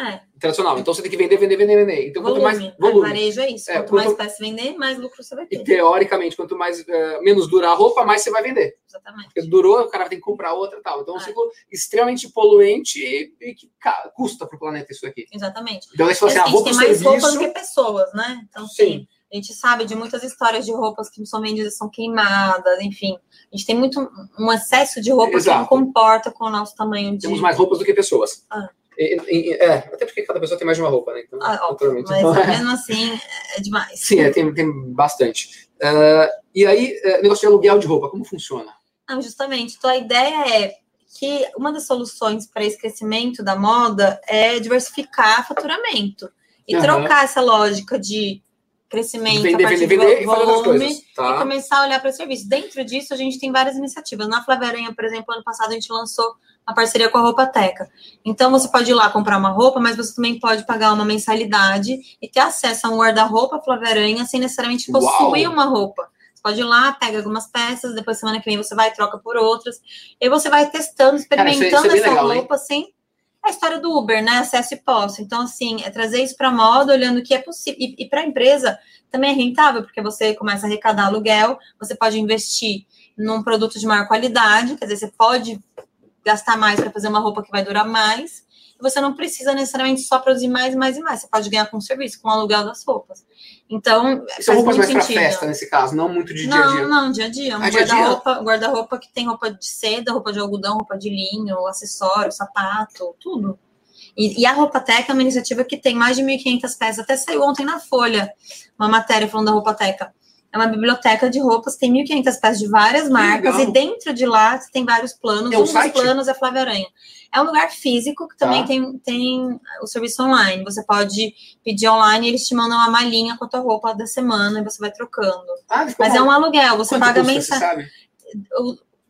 É. Tradicional. Então você tem que vender, vender, vender, vender. Então, volume. quanto mais volume. Varejo é isso. É, quanto, quanto, mais peça vender, mais lucro você vai ter. E teoricamente, quanto mais uh, menos durar a roupa, mais você vai vender. Exatamente. Porque durou, o cara tem que comprar outra tal. Então é um ciclo extremamente poluente e, e que custa para o planeta isso aqui. Exatamente. Então, se você, assim, a roupa tem mais roupas do que pessoas, né? Então, sim. sim. A gente sabe de muitas histórias de roupas que são vendidas, são queimadas, enfim. A gente tem muito um excesso de roupa Exato. que não comporta com o nosso tamanho de. Temos mais roupas do que pessoas. Ah. É, até porque cada pessoa tem mais de uma roupa, né? Então, ah, óbvio, mas então, mesmo assim é demais. Sim, é, tem, tem bastante. Uh, e aí, uh, negócio de aluguel de roupa, como funciona? Não, justamente. Então, a ideia é que uma das soluções para esse crescimento da moda é diversificar faturamento e uhum. trocar essa lógica de crescimento vender, a partir vender, vender, volume e, tá. e, começar a olhar para o serviço. Dentro disso, a gente tem várias iniciativas. Na Flavaranha, por exemplo, ano passado a gente lançou uma parceria com a Roupa Teca. Então, você pode ir lá comprar uma roupa, mas você também pode pagar uma mensalidade e ter acesso a um guarda-roupa Flavaranha sem necessariamente possuir Uau. uma roupa. Você pode ir lá, pega algumas peças, depois semana que vem você vai e troca por outras. E você vai testando, experimentando Cara, isso, isso é essa legal, roupa hein? sem a história do Uber, né? Acesso e posse. Então, assim, é trazer isso para a moda, olhando o que é possível. E, e para a empresa também é rentável, porque você começa a arrecadar aluguel, você pode investir num produto de maior qualidade, quer dizer, você pode gastar mais para fazer uma roupa que vai durar mais. E você não precisa necessariamente só produzir mais mais e mais. Você pode ganhar com serviço, com o aluguel das roupas. Então, são roupas mais para festa nesse caso, não muito de dia a dia. Não, não, dia a dia. Um ah, guarda-roupa guarda que tem roupa de seda, roupa de algodão, roupa de linho, acessório, sapato, tudo. E, e, a Roupa Teca é uma iniciativa que tem mais de 1.500 peças. Até saiu ontem na Folha uma matéria falando da Roupa Teca. É uma biblioteca de roupas, tem 1.500 peças de várias marcas, e dentro de lá tem vários planos. É um, um dos planos é Flávia Aranha. É um lugar físico que também tá. tem, tem o serviço online. Você pode pedir online e eles te mandam uma malinha com a tua roupa da semana e você vai trocando. Ah, Mas é um aluguel, você Quanto paga mensal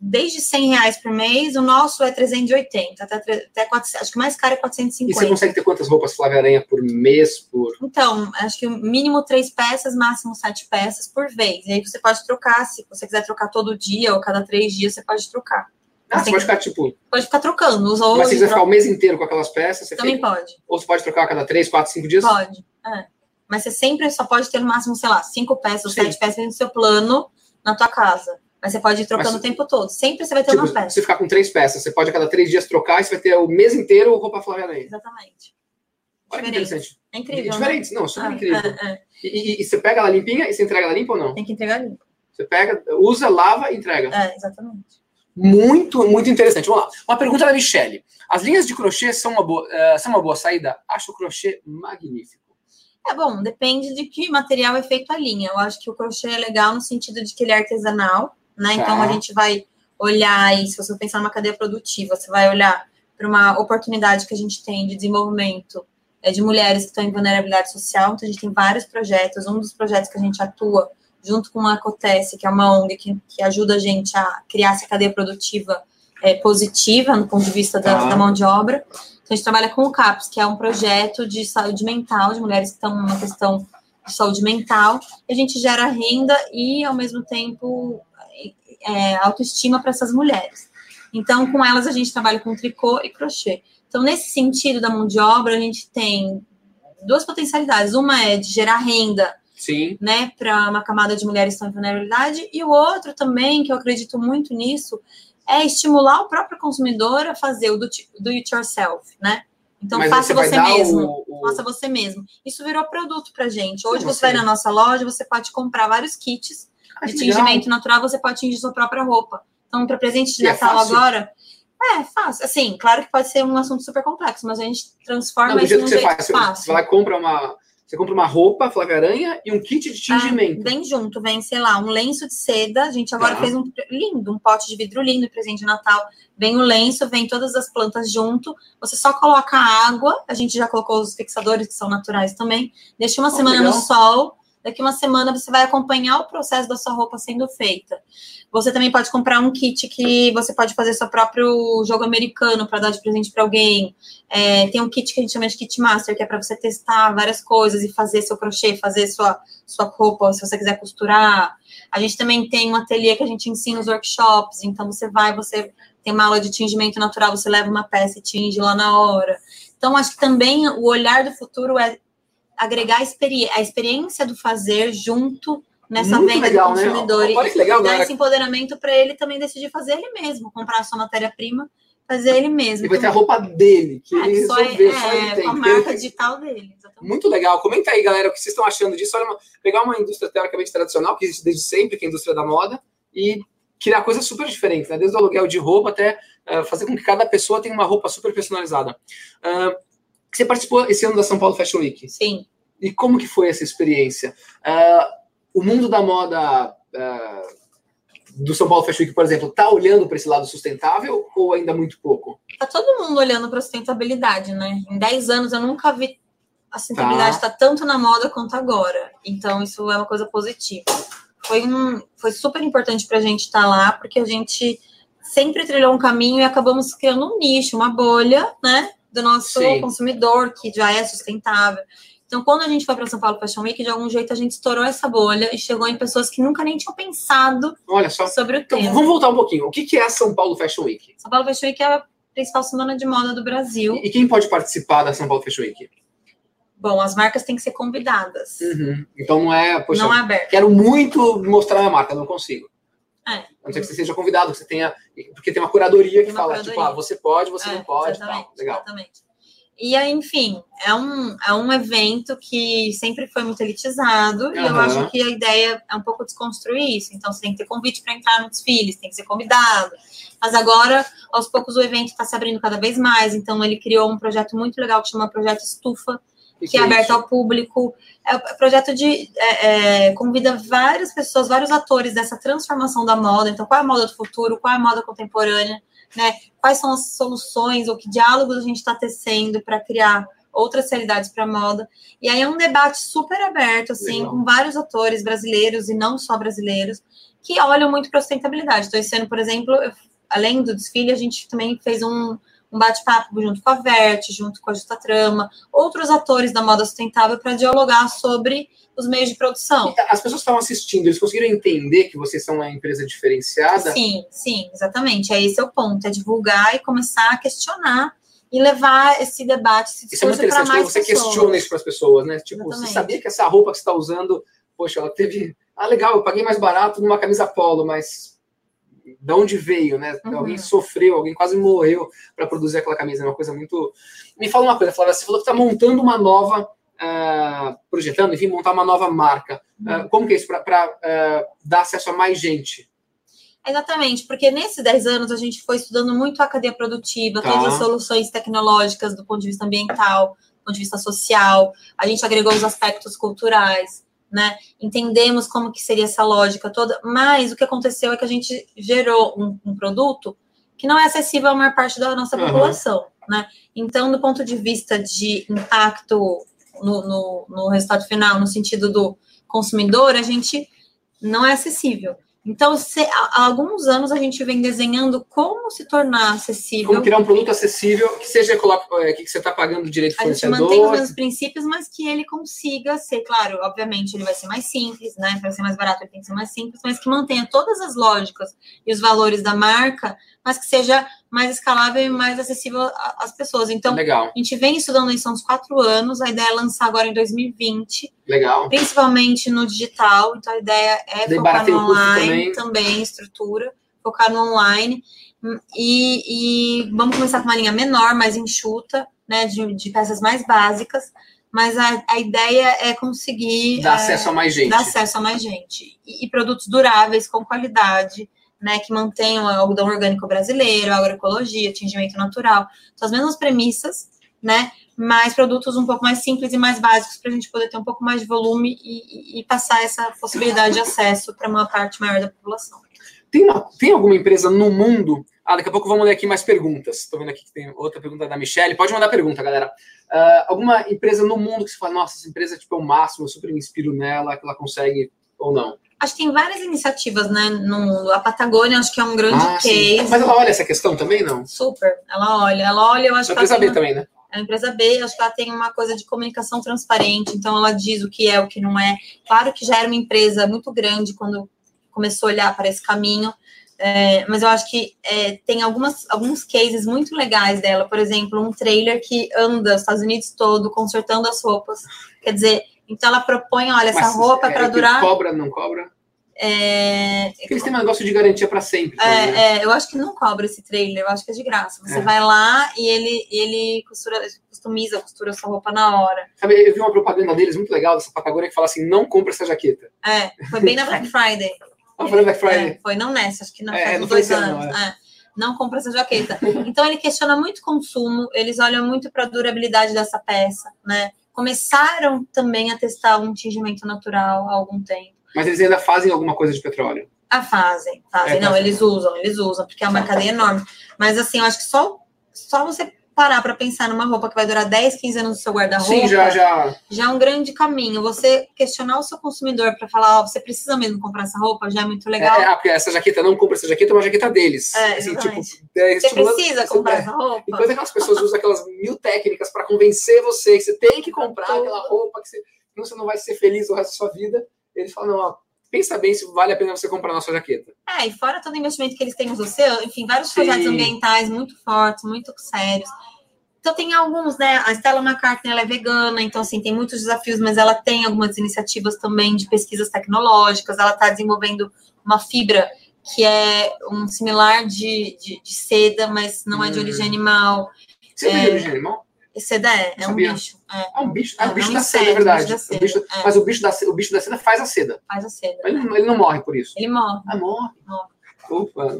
desde 100 reais por mês, o nosso é 380, até, até 400, acho que o mais caro é 450. E você consegue ter quantas roupas Flávia Aranha por mês? Por... Então, acho que mínimo três peças, máximo sete peças por vez. E aí você pode trocar, se você quiser trocar todo dia ou cada três dias, você pode trocar. Ah, você, você pode ficar tipo. Pode ficar trocando. Os Mas se quiser ficar o mês inteiro com aquelas peças, você Também fica... pode. Ou você pode trocar a cada três, quatro, cinco dias? Pode. É. Mas você sempre só pode ter no máximo, sei lá, cinco peças ou sete peças no seu plano na tua casa. Mas você pode ir trocando Mas, o tempo todo. Sempre você vai ter tipo, uma peça. Se ficar com três peças, você pode a cada três dias trocar e você vai ter o mês inteiro roupa Flávia aí. Exatamente. Olha que interessante. É incrível. É diferente, né? não, super ah, incrível. É, é. E, e, e, você pega ela limpinha e você entrega ela limpa ou não? Tem que entregar limpa. Você pega, usa, lava e entrega. É, exatamente. Muito, muito interessante. Vamos lá. Uma pergunta da Michelle. As linhas de crochê são uma boa, uh, são uma boa saída? Acho o crochê magnífico. É bom, depende de que material é feito a linha. Eu acho que o crochê é legal no sentido de que ele é artesanal né? Então a tá. gente vai olhar aí, se você pensar numa cadeia produtiva, você vai olhar para uma oportunidade que a gente tem de desenvolvimento é, de mulheres que estão em vulnerabilidade social. Então a gente tem vários projetos. Um dos projetos que a gente atua junto com a Acontece, que é uma ONG que, que ajuda a gente a criar essa cadeia produtiva é, positiva no ponto de vista da, Tá. da mão de obra. Então, a gente trabalha com o CAPS, que é um projeto de saúde mental, de mulheres que estão numa questão de saúde mental. A gente gera renda e, ao mesmo tempo, é, autoestima para essas mulheres. Então, com elas, a gente trabalha com tricô e crochê. Então, nesse sentido da mão de obra, a gente tem duas potencialidades. Uma é de gerar renda Sim. né, para uma camada de mulheres que estão em vulnerabilidade, e o outro também, que eu acredito muito nisso, é estimular o próprio consumidor a fazer o do, do it yourself, né? Então Mas faça você dar mesmo. o- o- Faça você mesmo. Isso virou produto pra gente. Hoje Como você vai na nossa loja, você pode comprar vários kits Ah, de que legal. tingimento natural, você pode tingir sua própria roupa. Então, para presente de E é Natal fácil? agora, é fácil. Assim, claro que pode ser um assunto super complexo, mas a gente transforma Não, isso num jeito faz. Você, fácil. você vai compra uma. Você compra uma roupa, Flávia Aranha, e um kit de tingimento. Vem junto, vem, sei lá, um lenço de seda. A gente agora Tá. fez um lindo, um pote de vidro lindo, presente de Natal. Vem o lenço, vem todas as plantas junto. Você só coloca a água. A gente já colocou os fixadores, que são naturais também. Deixa uma Oh, semana legal. no sol. Daqui uma semana você vai acompanhar o processo da sua roupa sendo feita. Você também pode comprar um kit que você pode fazer seu próprio jogo americano para dar de presente para alguém. É, tem um kit que a gente chama de kit master, que é para você testar várias coisas e fazer seu crochê, fazer sua, sua roupa, se você quiser costurar. A gente também tem um ateliê que a gente ensina os workshops, então você vai, você tem uma aula de tingimento natural, você leva uma peça e tinge lá na hora. Então, acho que também o olhar do futuro é agregar a, experi a experiência do fazer junto nessa Muito venda legal, do né? consumidor. Olha que legal, e dar galera. esse empoderamento para ele também decidir fazer ele mesmo, comprar a sua matéria-prima, fazer ele mesmo. E vai ter a roupa dele, que é, ele só resolveu, é, só ele é, tem. com a marca digital dele. Exatamente. Muito legal. Comenta aí, galera, o que vocês estão achando disso. Olha, uma- pegar uma indústria teoricamente tradicional, que existe desde sempre, que é a indústria da moda, e criar coisas super diferentes, né? Desde o aluguel de roupa até ah, fazer com que cada pessoa tenha uma roupa super personalizada. Ah, você participou esse ano da São Paulo Fashion Week. Sim. E como que foi essa experiência? Ah, o mundo da moda ah, do São Paulo Fashion Week, por exemplo, tá olhando para esse lado sustentável ou ainda muito pouco? Tá todo mundo olhando para a sustentabilidade, né? Em 10 anos eu nunca vi a sustentabilidade estar tanto na moda quanto agora. Então, isso é uma coisa positiva. Foi, um, foi super importante para a gente estar lá, porque a gente sempre trilhou um caminho e acabamos criando um nicho, uma bolha, né? Do nosso Sim. consumidor, que já é sustentável. Então, quando a gente foi para São Paulo Fashion Week, de algum jeito a gente estourou essa bolha e chegou em pessoas que nunca nem tinham pensado sobre o Então, tema. vamos voltar um pouquinho. O que é a São Paulo Fashion Week? São Paulo Fashion Week é a principal semana de moda do Brasil. E quem pode participar da São Paulo Fashion Week? Bom, as marcas têm que ser convidadas. Uhum. Então não é, poxa, não é aberto. quero muito mostrar minha marca, não consigo. É. A não ser que você seja convidado, que você tenha. Porque tem uma curadoria que Tem uma fala, curadoria. tipo, ah, você pode, você É, não pode. Exatamente, Tal. Legal. exatamente. E aí, enfim, é um, é um evento que sempre foi muito elitizado e eu acho que a ideia é um pouco desconstruir isso. Então, você tem que ter convite para entrar no desfile, você tem que ser convidado. Mas agora, aos poucos, o evento está se abrindo cada vez mais. Então, ele criou um projeto muito legal que chama Projeto Estufa, Que que é aberto ao público. É um projeto de é, é, convida várias pessoas, vários atores dessa transformação da moda. Então, qual é a moda do futuro? Qual é a moda contemporânea? Né? Quais são as soluções ou que diálogos a gente está tecendo para criar outras realidades para a moda? E aí é um debate super aberto, assim, Legal. com vários atores brasileiros e não só brasileiros que olham muito para a sustentabilidade. Então, esse ano, por exemplo, eu- além do desfile, a gente também fez um, um bate-papo junto com a Verte, junto com a Justa Trama, outros atores da moda sustentável para dialogar sobre os meios de produção. As pessoas estavam assistindo, eles conseguiram entender que vocês são uma empresa diferenciada? Sim, sim, exatamente. É esse é o ponto, é divulgar e começar a questionar e levar esse debate, esse Isso é muito discurso para interessante, mais quando você pessoas. questiona isso para as pessoas, né? Tipo, Exatamente. você sabia que essa roupa que você está usando, poxa, ela teve. Ah, legal, eu paguei mais barato numa camisa polo, mas de onde veio, né? Uhum. Alguém sofreu, alguém quase morreu para produzir aquela camisa, é uma coisa muito. Me fala uma coisa, Flávia, você falou que está montando uma nova. ah, projetando, enfim, montar uma nova marca. Uhum. Ah, como que é isso? Para dar acesso a mais gente? Exatamente, porque nesses 10 anos a gente foi estudando muito a cadeia produtiva, Tá. todas as soluções tecnológicas do ponto de vista ambiental, do ponto de vista social, a gente agregou os aspectos culturais, né? Entendemos como que seria essa lógica toda, mas o que aconteceu é que a gente gerou um, um produto que não é acessível à maior parte da nossa Aham. população, né? Então, do ponto de vista de impacto no, no, no resultado final, no sentido do consumidor, a gente não é acessível. Então, se, há alguns anos a gente vem desenhando como se tornar acessível. Como criar um produto acessível que seja é, que você está pagando direito a fornecedor. A gente mantém os mesmos princípios, mas que ele consiga ser, claro, obviamente ele vai ser mais simples, né? Para ser mais barato ele tem que ser mais simples, mas que mantenha todas as lógicas e os valores da marca, mas que seja mais escalável e mais acessível às pessoas. Então, Legal. a gente vem estudando isso há uns quatro anos, a ideia é lançar agora em 2020. Legal. Principalmente no digital, então a ideia é focar no também. online, também, estrutura, focar no online. E, e, vamos começar com uma linha menor, mais enxuta, né, de, de peças mais básicas, mas a, a ideia é conseguir dar é, acesso a mais gente. Dar acesso a mais gente. E, e produtos duráveis, com qualidade, né, que mantenham o algodão orgânico brasileiro, agroecologia, atingimento natural. São as mesmas premissas, né? Mas produtos um pouco mais simples e mais básicos para a gente poder ter um pouco mais de volume e, e passar essa possibilidade de acesso para uma parte maior da população. Tem, uma, tem alguma empresa no mundo? Ah, daqui a pouco vamos ler aqui mais perguntas. Estou vendo aqui que tem outra pergunta da Michelle. Pode mandar pergunta, galera. Uh, alguma empresa no mundo que você fala, nossa, essa empresa tipo, é o máximo, eu super me inspiro nela, que ela consegue ou não? Acho que tem várias iniciativas, né, no. A Patagônia acho que é um grande ah, case. Mas ela olha essa questão também, não? Super. Ela olha. Ela olha, eu acho a que empresa B uma... também, né? A empresa B, acho que ela tem uma coisa de comunicação transparente, então ela diz o que é, o que não é. Claro que já era uma empresa muito grande quando começou a olhar para esse caminho, é, mas eu acho que é, tem algumas, alguns cases muito legais dela. Por exemplo, um trailer que anda os Estados Unidos todo consertando as roupas. Quer dizer, então ela propõe, olha, essa Mas, roupa é para durar. Cobra, não cobra? É... Porque eles têm um negócio de garantia para sempre. É, né? é, eu acho que não cobra esse trailer, eu acho que é de graça. Você É. vai lá e ele, ele costura, customiza, costura sua roupa na hora. Sabe, eu vi uma propaganda deles muito legal dessa Patagônia que fala assim: não compra essa jaqueta. É, foi bem na Black Friday. Ah, foi na Black Friday. É, foi não nessa, acho que não É, não dois ano, anos. É. Não compra essa jaqueta. Então ele questiona muito consumo, eles olham muito para a durabilidade dessa peça, né? Começaram também a testar um tingimento natural há algum tempo. Mas eles ainda fazem alguma coisa de petróleo. Ah, fazem, fazem. É, não, fazem. eles usam, eles usam, porque é uma cadeia enorme. Mas assim, eu acho que só, só você parar para pensar numa roupa que vai durar 10, 15 anos no seu guarda-roupa, Sim, já, já. já é um grande caminho. Você questionar o seu consumidor para falar, ó, você precisa mesmo comprar essa roupa, já é muito legal. é, porque essa jaqueta não compra essa jaqueta, é uma jaqueta deles. É, assim, tipo, é, Você estimulando- precisa você- comprar é. essa roupa? Enquanto aquelas pessoas usam aquelas mil técnicas para convencer você que você tem que comprar aquela roupa, que você, senão você não vai ser feliz o resto da sua vida, eles falam, não, ó, pensa bem se vale a pena você comprar a nossa jaqueta. É, e fora todo o investimento que eles têm nos oceanos, enfim, vários Sim. projetos ambientais muito fortes, muito sérios. Então tem alguns, né? A Stella McCartney ela é vegana, então assim, tem muitos desafios, mas ela tem algumas iniciativas também de pesquisas tecnológicas, ela está desenvolvendo uma fibra que é um similar de, de, de seda, mas não é de Hum. origem animal. Você tem É. origem animal? E seda é, é um bicho. É, Ah, um bicho, É, o bicho é um da seda, é verdade. bicho da seda, O bicho- é. Mas o bicho, da, ce- o bicho da seda faz a seda. faz a seda. Ele, não- ele não morre por isso. Ele morre. Ah, morre. Morre. Opa.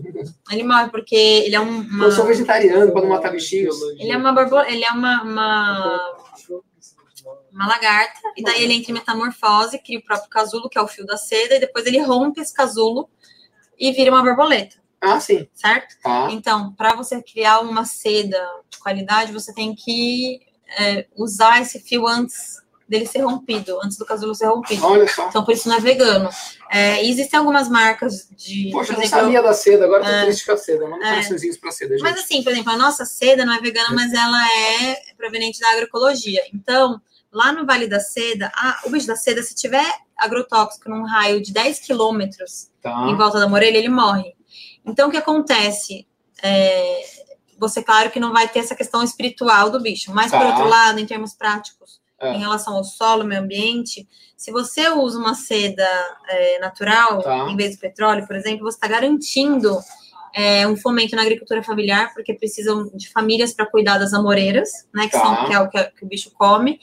Ele morre porque ele é um. Uma, Eu sou vegetariano para não matar bichinhos. ele é uma borboleta, ele é uma, uma uma lagarta, e daí ele entra em metamorfose, cria o próprio casulo, que é o fio da seda, e depois ele rompe esse casulo e vira uma borboleta, Ah, sim. certo? Tá. Então, para você criar uma seda de qualidade, você tem que é, usar esse fio antes dele ser rompido, antes do casulo ser rompido. Olha só. Então, por isso não é vegano. É, existem algumas marcas de. Poxa, por não exemplo, sabia da seda, agora tô É. triste com a seda. Manda É. coraçõezinhos pra seda, gente. Mas assim, por exemplo, a nossa seda não é vegana, mas ela é proveniente da agroecologia. Então, lá no Vale da Seda, a- o bicho da seda, se tiver agrotóxico num raio de 10 quilômetros Tá. em volta da orelha, ele morre. Então, o que acontece? É, você, claro, que não vai ter essa questão espiritual do bicho, mas, por Tá. outro lado, em termos práticos, É. em relação ao solo, meio ambiente, se você usa uma seda é, natural, Tá. em vez do petróleo, por exemplo, você está garantindo é, um fomento na agricultura familiar, porque precisam de famílias para cuidar das amoreiras, né, que, Tá. são, que é o que, que o bicho come,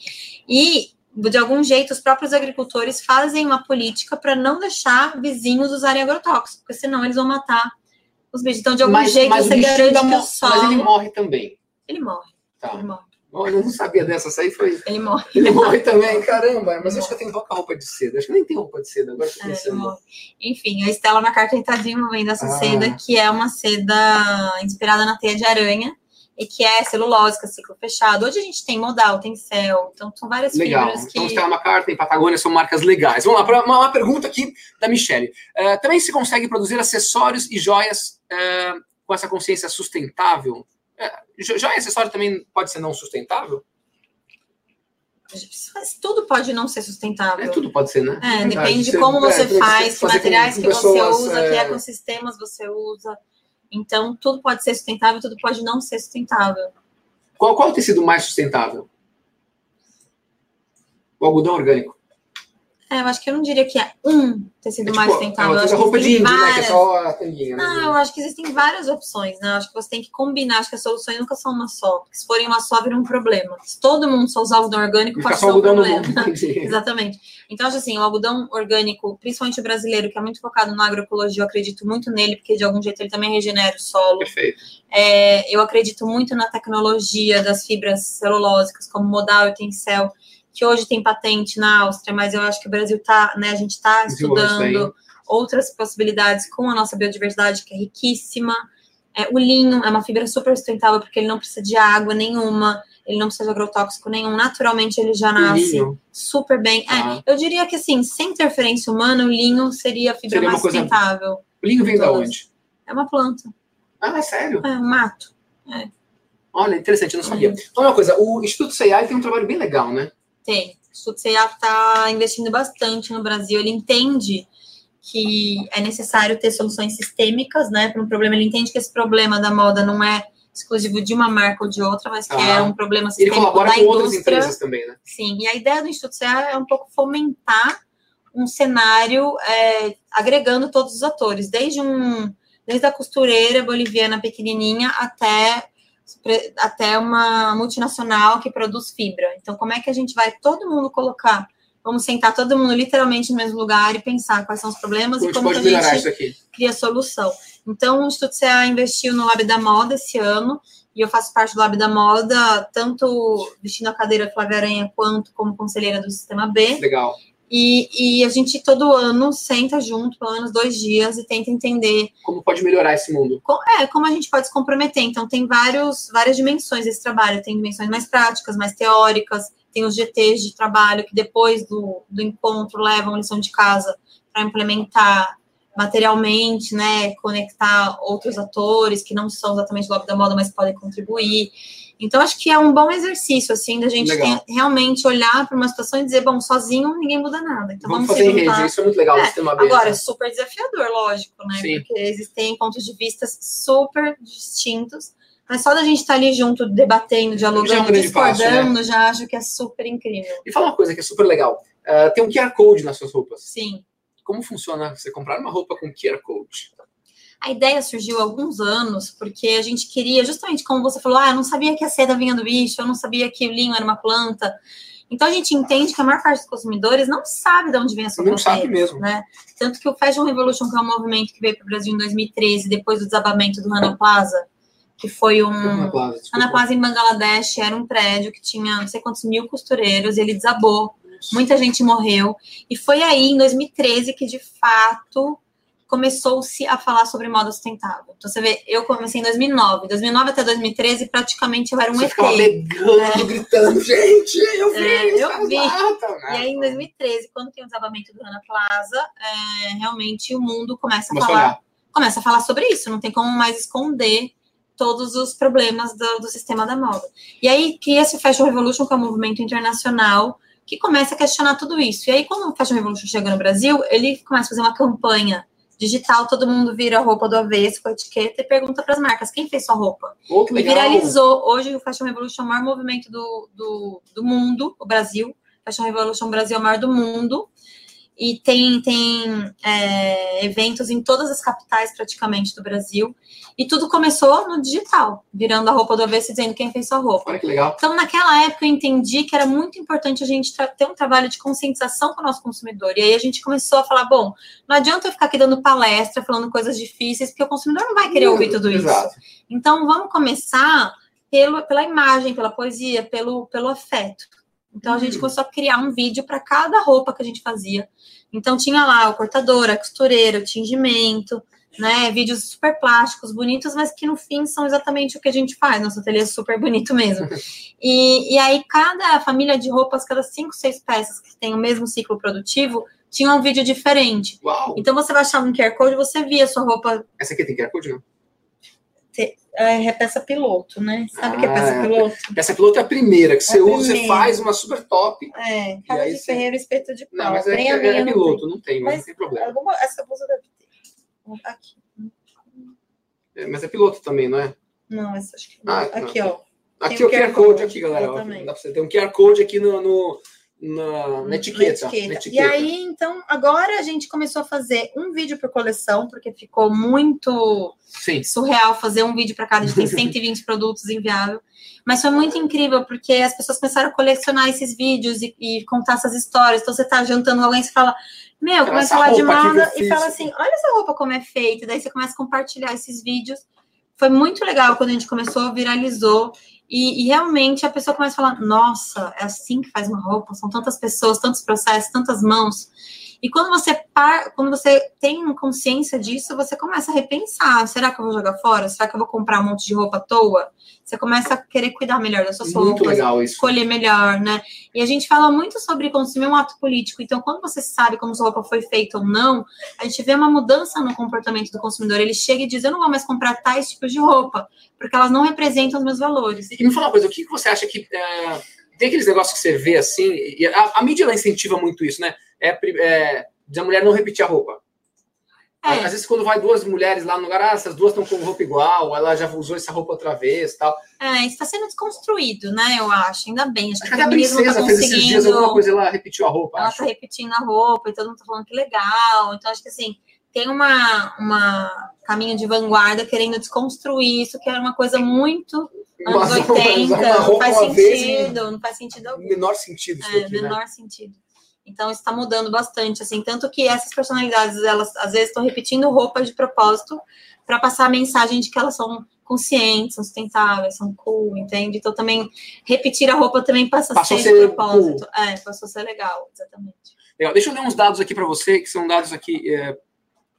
e de algum jeito os próprios agricultores fazem uma política para não deixar vizinhos usarem agrotóxicos, porque senão eles vão matar os bichos. Então, de algum mas, jeito, mas você garante que o solo... Mas ele morre também. Ele morre, Tá. ele morre, Olha, eu não sabia dessa, essa aí foi. ele morre. Ele morre também, caramba. Mas acho que eu tenho pouca roupa de seda. Acho que nem tem roupa de seda, agora eu tô É, pensando. morre. Enfim, a Stella McCartney está desenvolvendo essa Ah. seda, que é uma seda inspirada na teia de aranha. E que é é ciclo fechado. Hoje a gente tem modal, tem céu, então são várias Legal. fibras que. Então, Stella McCartney, Patagônia são marcas legais. Vamos lá, pra uma, uma pergunta aqui da Michelle. Uh, também se consegue produzir acessórios e joias uh, com essa consciência sustentável? Uh, joia e acessório também pode ser não sustentável? Tudo pode não ser sustentável. É, tudo pode ser, né? É, depende de como você faz, que materiais que você usa, que ecossistemas você usa. Então, tudo pode ser sustentável, tudo pode não ser sustentável. Qual, qual o tecido mais sustentável? O algodão orgânico. É, eu acho que eu não diria que é um tecido é, tipo, mais sustentável. É, uma roupa de índio, várias... né? Que é só a tanguinha. Né? Não, eu acho que existem várias opções, né? Eu acho que você tem que combinar, acho que as soluções nunca são uma só. Porque se forem uma só, vira um problema. Se todo mundo só usar algodão orgânico, pode ser um problema. Exatamente. Então, acho assim, o algodão orgânico, principalmente o brasileiro, que é muito focado na agroecologia, eu acredito muito nele, porque de algum jeito ele também regenera o solo. Perfeito. É, eu acredito muito na tecnologia das fibras celulósicas, como modal e tencel que hoje tem patente na Áustria, mas eu acho que o Brasil está, né, a gente está estudando outras possibilidades com a nossa biodiversidade, que é riquíssima. É, o linho é uma fibra super sustentável, porque ele não precisa de água nenhuma, ele não precisa de agrotóxico nenhum, naturalmente ele já nasce super bem. Ah. É, eu diria que assim, sem interferência humana, o linho seria a fibra seria mais sustentável. Coisa... O linho vem da onde? É uma planta. Ah, é sério? É, um mato. É. Olha, interessante, eu não sabia. Então, uma coisa, o Instituto CEI tem um trabalho bem legal, né? Tem. O CEA está investindo bastante no Brasil. Ele entende que é necessário ter soluções sistêmicas, né, para um problema. Ele entende que esse problema da moda não é exclusivo de uma marca ou de outra, mas que é ah, é um problema sistêmico Ele colabora da com indústria. outras empresas também, né? Sim, e a ideia do Instituto CEA é um pouco fomentar um cenário é, agregando todos os atores, desde um desde a costureira boliviana pequenininha até até uma multinacional que produz fibra. Então, como é que a gente vai todo mundo colocar? Vamos sentar todo mundo literalmente no mesmo lugar e pensar quais são os problemas e como a gente cria solução. Então, o Instituto CA investiu no Lab da Moda esse ano, e eu faço parte do Lab da Moda, tanto vestindo a cadeira Flávia Aranha, quanto como conselheira do Sistema B. Legal. E, e, a gente todo ano senta junto, pelo menos dois dias, e tenta entender. Como pode melhorar esse mundo? Com, é, como a gente pode se comprometer. Então, tem vários, várias dimensões desse trabalho. Tem dimensões mais práticas, mais teóricas, tem os GTs de trabalho que depois do, do encontro levam lição de casa para implementar materialmente, né? Conectar outros atores que não são exatamente do lobby da moda, mas podem contribuir. Então, acho que é um bom exercício, assim, da gente ter, realmente olhar para uma situação e dizer, bom, sozinho ninguém muda nada. Então, vamos, vamos fazer em rede, isso é muito legal é, sistema. Agora, é super desafiador, lógico, né? Sim. Porque existem pontos de vista super distintos, mas só da gente estar tá ali junto, debatendo, dialogando, já é discordando, passo, né? já acho que é super incrível. E fala uma coisa que é super legal. Uh, tem um QR Code nas suas roupas. Sim. Como funciona você comprar uma roupa com QR Code? A ideia surgiu há alguns anos, porque a gente queria, justamente como você falou, ah, eu não sabia que a seda vinha do bicho, eu não sabia que o linho era uma planta. Então a gente entende que a maior parte dos consumidores não sabe de onde vem a sua Não sabe mesmo. Né? Tanto que o Fashion Revolution, que é um movimento que veio para o Brasil em 2013, depois do desabamento do Rana Plaza, que foi um. Rana Plaza, Plaza em Bangladesh era um prédio que tinha não sei quantos mil costureiros, e ele desabou. Muita gente morreu. E foi aí, em 2013, que de fato começou-se a falar sobre moda sustentável. Então você vê, eu comecei em 2009, 2009 até 2013 praticamente eu era um você ET. Ficava legando, é. gritando, gente, eu vi, é, eu vi. Né? E aí em 2013, quando tem o desabamento do Rana Plaza, é, realmente o mundo começa a falar, começa a falar sobre isso. Não tem como mais esconder todos os problemas do, do sistema da moda. E aí cria-se o Fashion Revolution, que é um movimento internacional que começa a questionar tudo isso. E aí, quando o Fashion Revolution chega no Brasil, ele começa a fazer uma campanha digital, todo mundo vira a roupa do avesso com a etiqueta e pergunta para as marcas quem fez sua roupa. Oh, e viralizou. Hoje o Fashion Revolution é o maior movimento do, do, do mundo, o Brasil. Fashion Revolution Brasil é o maior do mundo e tem, tem é, eventos em todas as capitais praticamente do Brasil. E tudo começou no digital, virando a roupa do avesso e dizendo quem fez sua roupa. Olha que legal. Então, naquela época, eu entendi que era muito importante a gente ter um trabalho de conscientização com o nosso consumidor. E aí a gente começou a falar: bom, não adianta eu ficar aqui dando palestra, falando coisas difíceis, porque o consumidor não vai querer ouvir tudo Exato. isso. Então, vamos começar pelo, pela imagem, pela poesia, pelo, pelo afeto. Então, a gente uhum. começou a criar um vídeo para cada roupa que a gente fazia. Então, tinha lá o cortador, a costureira, o tingimento, né? Vídeos super plásticos, bonitos, mas que no fim são exatamente o que a gente faz. Nosso ateliê é super bonito mesmo. E, e aí, cada família de roupas, cada cinco, seis peças que tem o mesmo ciclo produtivo, tinha um vídeo diferente. Uau! Então você baixava um QR Code, você via a sua roupa. Essa aqui tem QR Code, não? É, é peça piloto, né? Sabe o que é Ah, peça piloto? Essa piloto é a primeira que você a usa, você primeira. faz uma super top. É, E casa de você- ferreiro, espeto de pau. Não, mas é, é, é piloto, não tem, mas Mas- não tem problema. Alguma, essa blusa deve ter. Aqui. É, mas é piloto também, não é? Não, essa acho que Ah, Aqui, não. ó. Aqui é o QR QR Code, Code, aqui, galera. ó. Dá pra você ter um QR Code aqui no, no- na, na etiqueta. Na na E etiqueta. aí, então, agora a gente começou a fazer um vídeo por coleção, porque ficou muito Sim. surreal fazer um vídeo para cada. A gente tem 120 produtos enviados. Mas foi muito incrível, porque as pessoas começaram a colecionar esses vídeos e, e contar essas histórias. Então, você tá jantando com alguém, você fala, meu, começa a falar de moda e fala assim, olha essa roupa como é feita. Daí você começa a compartilhar esses vídeos. Foi muito legal quando a gente começou, viralizou. E, e realmente a pessoa começa a falar, nossa, é assim que faz uma roupa, são tantas pessoas, tantos processos, tantas mãos. E quando você par, quando você tem consciência disso, você começa a repensar: será que eu vou jogar fora? Será que eu vou comprar um monte de roupa à toa? Você começa a querer cuidar melhor das suas Muito roupas, escolher melhor, né? E a gente fala muito sobre consumir um ato político. Então, quando você sabe como sua roupa foi feita ou não, a gente vê uma mudança no comportamento do consumidor. Ele chega e diz: eu não vou mais comprar tais tipos de roupa, porque elas não representam os meus valores. E me fala uma coisa, o que que você acha que. é, tem aqueles negócios que você vê assim, e a, a mídia ela incentiva muito isso, né? É, é, de a mulher não repetir a roupa. É. Às vezes, quando vai duas mulheres lá no lugar, ah, essas duas estão com roupa igual, ela já usou essa roupa outra vez tal. É, isso está sendo desconstruído, né? Eu acho. Ainda bem. Acho que a está princesa fez esses dias conseguindo. alguma coisa, ela repetiu a roupa. ela acho. tá repetindo a roupa e todo mundo tá falando que legal. Então, acho que assim, tem uma, uma caminho de vanguarda querendo desconstruir isso, que era uma coisa muito anos Uma- 80, uma não faz vez sentido, não faz sentido algum. menor sentido isso É, aqui, né? menor sentido. Então, está mudando bastante, assim, tanto que essas personalidades, elas às vezes estão repetindo roupas de propósito para passar a mensagem de que elas são conscientes, são sustentáveis, são cool, entende? Então, também, repetir a roupa também passa a Passou ser a de ser propósito. É, passou a ser legal, exatamente. Legal. Deixa eu ler uns dados aqui para você, que são dados aqui. é,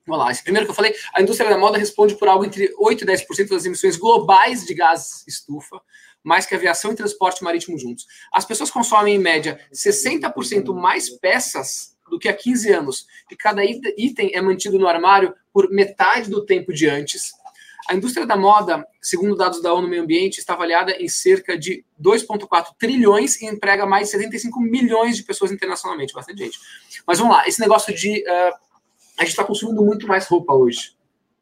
Vamos lá, esse primeiro que eu falei, a indústria da moda responde por algo entre 8 e 10% das emissões globais de gás estufa, mais que aviação e transporte marítimo juntos. As pessoas consomem, em média, 60% mais peças do que há 15 anos, e cada it- item é mantido no armário por metade do tempo de antes. A indústria da moda, segundo dados da ONU Meio Ambiente, está avaliada em cerca de 2,4 trilhões e emprega mais de 75 milhões de pessoas internacionalmente, bastante gente. Mas vamos lá, esse negócio de. ah, a gente está consumindo muito mais roupa hoje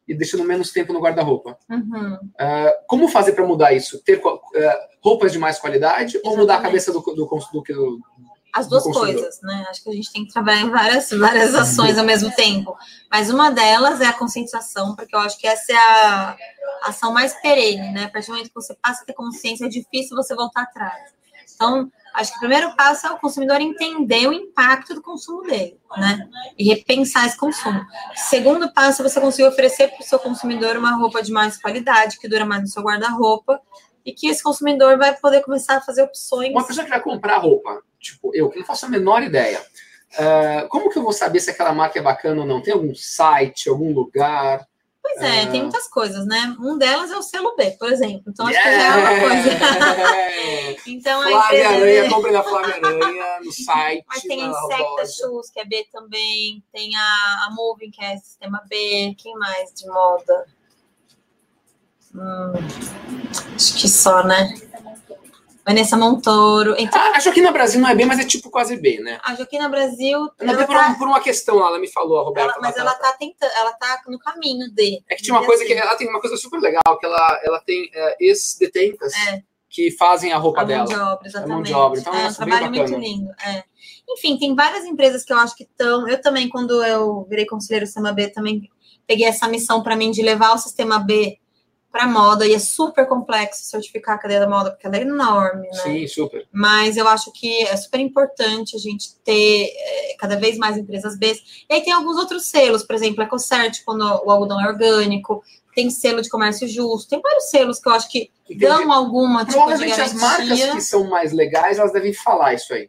e deixando menos tempo no guarda-roupa. Uhum. Ah, como fazer para mudar isso? Ter ah, roupas de mais qualidade ou mudar a Exatamente. cabeça do, do, do, do, As duas coisas, né? Acho que a gente tem que trabalhar em várias, várias ações ao mesmo tempo. Mas uma delas é a conscientização, porque eu acho que essa é a ação mais perene, né? A partir do momento que você passa a ter consciência, é difícil você voltar atrás. Então, acho que o primeiro passo é o consumidor entender o impacto do consumo dele, né? E repensar esse consumo. Segundo passo é você conseguir oferecer para o seu consumidor uma roupa de mais qualidade, que dura mais no seu guarda-roupa, e que esse consumidor vai poder começar a fazer opções. Uma pessoa que vai comprar roupa, tipo eu, que não faço a menor ideia, ah, como que eu vou saber se aquela marca é bacana ou não? Tem algum site, algum lugar? Pois é, Ah. tem muitas coisas, né? Um delas é o selo B, por exemplo. Então, acho que já é uma coisa. Yeah! então, a Flávia empresa... Aranha, compre da Flávia Aranha no site. Mas tem a Insecta. Shoes, que é B também. Tem a, a Moving, que é sistema B. Quem mais de moda? Hum, acho que só, né? Vanessa Montoro. Então, a Joaquina Brasil não é bem, mas é tipo quase bem, né? a Joaquina Brasil, Não, ela por, tá, por uma questão lá, ela me falou, a Roberta. ela- mas ela ela- tá tentando, ela tá no caminho de. É que tinha uma coisa que ela tem uma coisa super legal, que ela, ela tem é, ex-detentas É. que fazem a roupa A mão dela. de obra, exatamente. mão de obra, então é um trabalho muito lindo. é. Enfim, tem várias empresas que eu acho que estão. Eu também, quando eu virei conselheiro do Sistema B, também peguei essa missão para mim de levar o Sistema B para moda, e é super complexo certificar a cadeia da moda, porque ela é enorme, né? Sim, super. Mas eu acho que é super importante a gente ter é, cada vez mais empresas B. E aí tem alguns outros selos, por exemplo, a EcoCert, quando o algodão é orgânico, tem selo de comércio justo, tem vários selos que eu acho que Entendi. dão alguma tipo de Provavelmente as marcas garantia. que são mais legais, elas devem falar isso aí.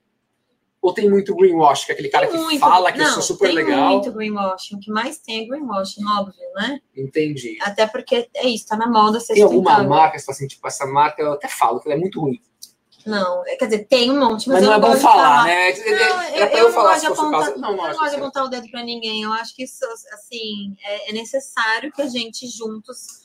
Ou tem muito greenwash, que é aquele cara Tem que muito- fala que não, isso é super tem legal? muito greenwashing. O que mais tem é greenwashing, óbvio, né? Entendi. Até porque é isso, tá na moda ser Tem alguma marca, você fala assim, tipo, essa marca eu até falo que ela é muito ruim. Não, é- quer dizer, tem um monte, mas, Mas, não é bom de falar, né? Não, eu, pra eu eu falar não gosto apontar, caso. Não, eu não não acho gosto de apontar o dedo pra ninguém. Eu acho que isso, assim, é, é necessário que a gente juntos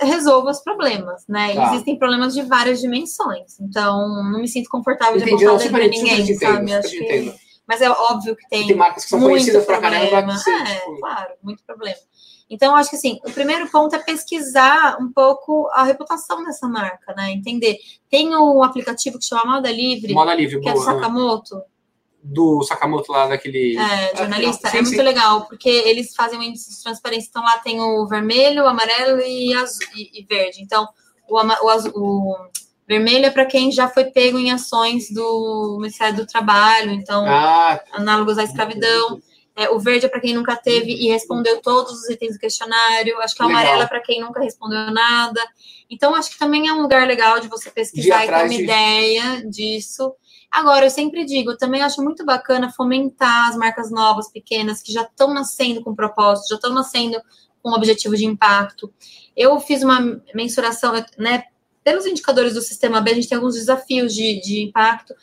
resolva os problemas, né? Tá. Existem problemas de várias dimensões. Então, não me sinto confortável Entendi, de apontar super, super ninguém, sabe? super Acho que... Mas é óbvio que tem, Tem marcas que são muito conhecidas pra caramba problema. que você, é, tipo, claro, muito problema. Então, eu acho que assim, o primeiro ponto é pesquisar um pouco a reputação dessa marca, né? Entender. Tem um aplicativo que chama Moda Livre, moda livre, que é do boa. Sakamoto, Do Sakamoto lá, daquele... é, jornalista. sim, é muito sim. legal, porque eles fazem um índice de transparência. Então, lá tem o vermelho, o amarelo e, azul, e, e verde. Então, o, o, azul- o vermelho é para quem já foi pego em ações do Ministério do Trabalho. Então, Ah, análogos à escravidão. É, o verde é para quem nunca teve e respondeu todos os itens do questionário. Acho que o amarelo é para quem nunca respondeu nada. Então, acho que também é um lugar legal de você pesquisar e ter uma de- ideia disso. Agora, eu sempre digo, eu também acho muito bacana fomentar as marcas novas, pequenas, que já estão nascendo com propósito, já estão nascendo com objetivo de impacto. Eu fiz uma mensuração, né? Pelos indicadores do sistema B, a gente tem alguns desafios de, de impacto.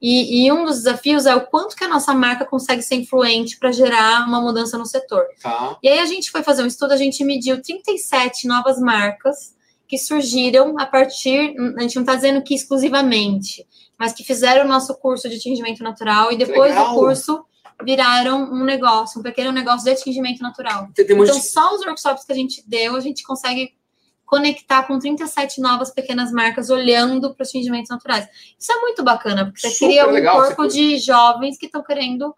E, e um dos desafios é o quanto que a nossa marca consegue ser influente para gerar uma mudança no setor. tá. E aí a gente foi fazer um estudo, a gente mediu 37 novas marcas que surgiram a partir, a gente não está dizendo que exclusivamente, mas que fizeram o nosso curso de tingimento natural e depois do curso viraram um negócio, um pequeno negócio de atingimento natural. Então, de- só os workshops que a gente deu, a gente consegue conectar com 37 novas pequenas marcas olhando para os tingimentos naturais. Isso é muito bacana, porque você Super cria um legal, corpo você- de jovens que estão querendo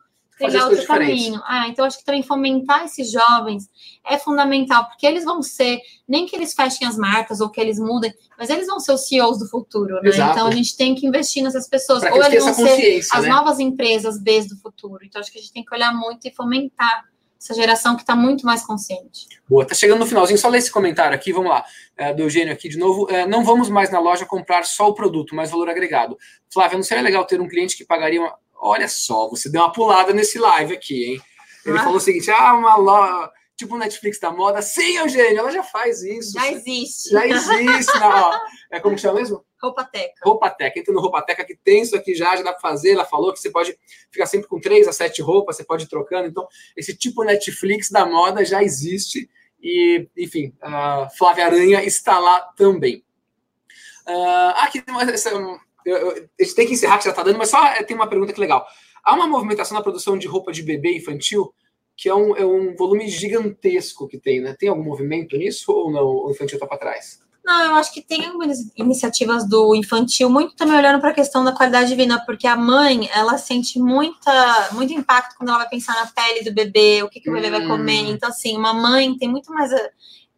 trilhar outro caminho. Ah, então acho que também fomentar esses jovens é fundamental, porque eles vão ser, nem que eles fechem as marcas ou que eles mudem, mas eles vão ser os CEOs do futuro, né? Exato. Então a gente tem que investir nessas pessoas. Ou eles vão ser as né? novas empresas Bs do futuro. Então acho que a gente tem que olhar muito e fomentar essa geração que está muito mais consciente. Boa, tá chegando no finalzinho, só ler esse comentário aqui, vamos lá, é, do Eugênio aqui de novo. É, não vamos mais na loja comprar só o produto, mas valor agregado. Flávia, não seria legal ter um cliente que pagaria uma... Olha só, você deu uma pulada nesse live aqui, hein? Ele Ah. falou o seguinte, ah, uma loja, tipo o Netflix da moda. Sim, Eugênio, ela já faz isso. Já existe. Já existe, na, é como que chama mesmo? Roupa teca. Roupateca. Entra no Roupateca que tem isso aqui já, já dá para fazer. Ela falou que você pode ficar sempre com três a sete roupas, você pode ir trocando. Então, esse tipo Netflix da moda já existe. E, enfim, a Flávia Aranha está lá também. Ah, aqui tem uma. essa- eu- eu- a gente tem que encerrar, que já está dando, mas só eh, tem uma pergunta que legal. Há uma movimentação na produção de roupa de bebê infantil que é um, é um volume gigantesco que tem, né? Tem algum movimento nisso ou não? O infantil está para trás? Não, eu acho que tem algumas iniciativas do infantil, muito também olhando para a questão da qualidade de vida, porque a mãe, ela sente muita, muito impacto quando ela vai pensar na pele do bebê, o que, que o bebê vai Hum. comer. Então, assim, uma mãe tem muito mais.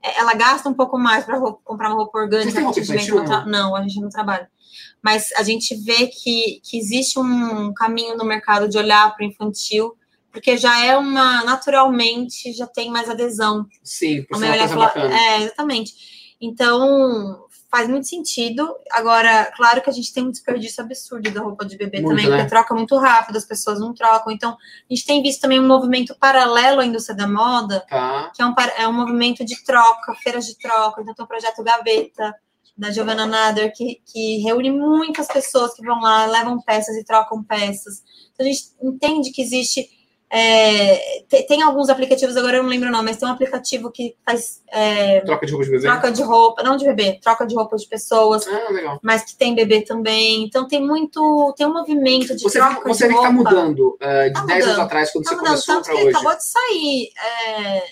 É, Ela gasta um pouco mais para comprar uma roupa orgânica. Roupa atendimento infantil, natural. Não, a gente não trabalha. Mas a gente vê que, que existe um caminho no mercado de olhar para o infantil, porque já é uma. Naturalmente, já tem mais adesão Sim, por ser uma coisa bacana. é, exatamente. Então, faz muito sentido. Agora, claro que a gente tem um desperdício absurdo da roupa de bebê Muito, também, né? porque troca muito rápido, as pessoas não trocam. Então, a gente tem visto também um movimento paralelo à indústria da moda, Tá. que é um, é um movimento de troca, feiras de troca. Então, tem o projeto Gaveta, da Giovanna Nader, que, que reúne muitas pessoas que vão lá, levam peças e trocam peças. Então, a gente entende que existe. É, te- tem, alguns aplicativos, agora eu não lembro o nome, mas tem um aplicativo que faz é, Troca de roupa de bebê. troca de roupa, não de bebê, troca de roupa de pessoas, Ah, legal. mas que tem bebê também. Então tem muito, tem um movimento de Você, troca você de vê que está mudando eh, de Tá 10 anos atrás, quando Tá você mudando, começou tanto para que hoje. acabou de sair, é,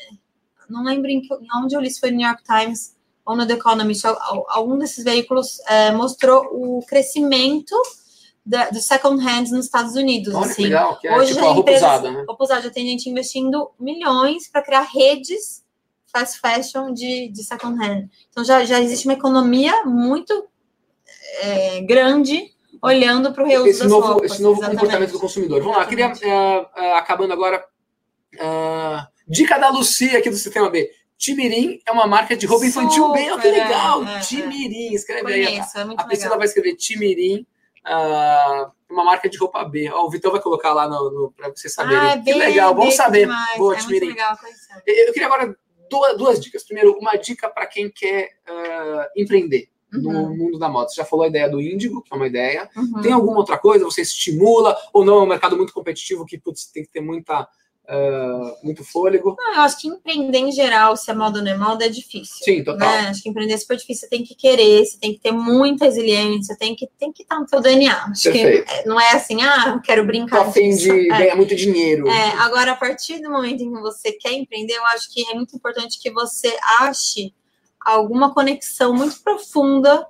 não lembro em que, onde eu li, se foi no New York Times ou no The Economist, al- algum desses veículos é, mostrou o crescimento da, do second hand nos Estados Unidos. Olha assim. legal, que é Hoje tipo já a roupa empresas- usada, né? Roupa usada, já tem gente investindo milhões para criar redes fast fashion de, de second hand. Então já, já existe uma economia muito é, grande olhando para o reuso Esse das novo, roupas. esse novo exatamente. comportamento do consumidor. Vamos lá, queria, eh, eh, acabando agora, ah, dica da Lucia aqui do Sistema B. Timirim é uma marca de roupa infantil bem, ó, que Super, legal. é, é. Timirim, escreve aí. Conheço, é A Priscila vai escrever Timirim, ah, uma marca de roupa B. Ó, o Vitão vai colocar lá no, no para vocês saberem. Ah, é que legal, bom saber. demais. Boa, é muito legal conhecer. Eu eu queria agora duas, duas dicas. Primeiro, uma dica para quem quer ah, empreender no Uhum, mundo da moda. Você já falou a ideia do Índigo, que é uma ideia. uhum. Tem alguma outra coisa? Você estimula ou não? É um mercado muito competitivo que putz, tem que ter muita, ah, muito fôlego. Não, eu acho que empreender em geral, se é moda ou não é moda, é difícil. Sim, total. Né? Acho que empreender é super difícil. Você tem que querer, você tem que ter muita resiliência, tem que tem que estar no seu DNA. Acho que Perfeito. é, não é assim, ah, quero Tô brincar. a fim disso. de É. ganhar muito dinheiro. É, agora, a partir do momento em que você quer empreender, eu acho que é muito importante que você ache alguma conexão muito profunda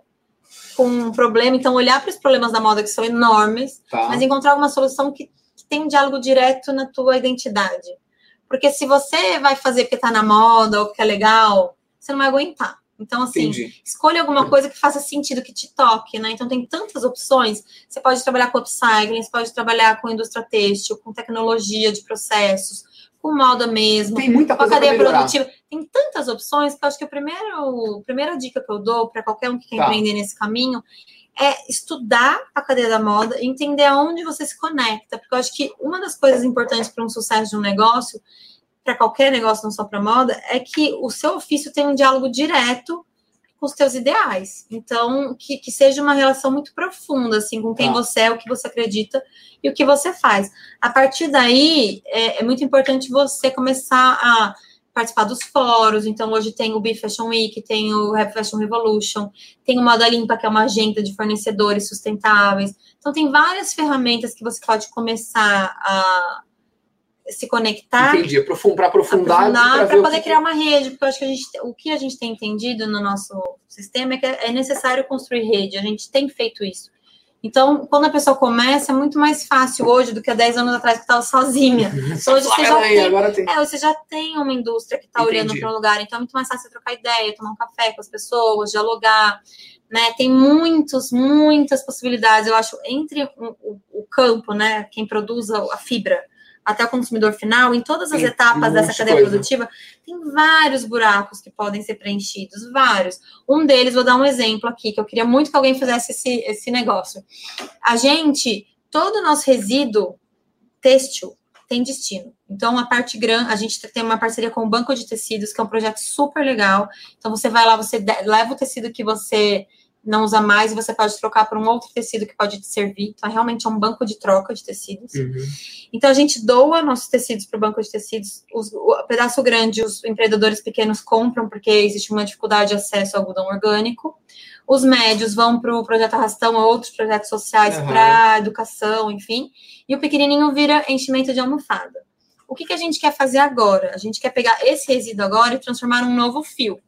com um problema. Então, olhar para os problemas da moda que são enormes, Tá. mas encontrar alguma solução que, que tem um diálogo direto na tua identidade. Porque se você vai fazer porque tá na moda ou porque é legal, você não vai aguentar. Então, assim, Entendi. escolha alguma coisa que faça sentido, que te toque, né? Então tem tantas opções. Você pode trabalhar com upcycling, você pode trabalhar com indústria têxtil, com tecnologia de processos, com moda mesmo, Tem muita com a coisa cadeia produtiva. Tem tantas opções que eu acho que o primeiro, a primeira dica que eu dou para qualquer um que quer Tá. empreender nesse caminho é estudar a cadeia da moda e entender aonde você se conecta. Porque eu acho que uma das coisas importantes para um sucesso de um negócio, para qualquer negócio, não só para moda, é que o seu ofício tem um diálogo direto com os teus ideais. Então, que, que seja uma relação muito profunda, assim, com quem Tá. você é, o que você acredita e o que você faz. A partir daí, é, é muito importante você começar a participar dos fóruns. Então, hoje tem o Be Fashion Week, tem o Rap Fashion Revolution, tem o Moda Limpa, que é uma agenda de fornecedores sustentáveis. Então, tem várias ferramentas que você pode começar a se conectar Entendi. Aprofund, para aprofundar, aprofundar para poder que- criar uma rede, porque eu acho que a gente, o que a gente tem entendido no nosso sistema é que é necessário construir rede, a gente tem feito isso. Então, quando a pessoa começa, é muito mais fácil hoje do que há 10 anos atrás que estava sozinha. Só Hoje você já aí, tem- agora tem. É, você já tem uma indústria que está olhando para um lugar, então é muito mais fácil você trocar ideia, tomar um café com as pessoas, dialogar, né? Tem muitos, muitas possibilidades, eu acho, entre o, o- o campo, né? Quem produz a a fibra até o consumidor final, em todas as Tem etapas dessa cadeia coisa. produtiva, tem vários buracos que podem ser preenchidos, vários. Um deles, vou dar um exemplo aqui, que eu queria muito que alguém fizesse esse, esse negócio. A gente, todo o nosso resíduo têxtil tem destino. Então, a parte grande, a gente tem uma parceria com o Banco de Tecidos, que é um projeto super legal. Então, você vai lá, você leva o tecido que você não usa mais e você pode trocar por um outro tecido que pode te servir. Então, realmente é um banco de troca de tecidos. Uhum. Então a gente doa nossos tecidos para o banco de tecidos. Os- o pedaço grande, os empreendedores pequenos compram, porque existe uma dificuldade de acesso ao algodão orgânico. Os médios vão para o projeto Arrastão ou outros projetos sociais Aham. para educação, enfim. E o pequenininho vira enchimento de almofada. O que, que a gente quer fazer agora? A gente quer pegar esse resíduo agora e transformar num novo fio.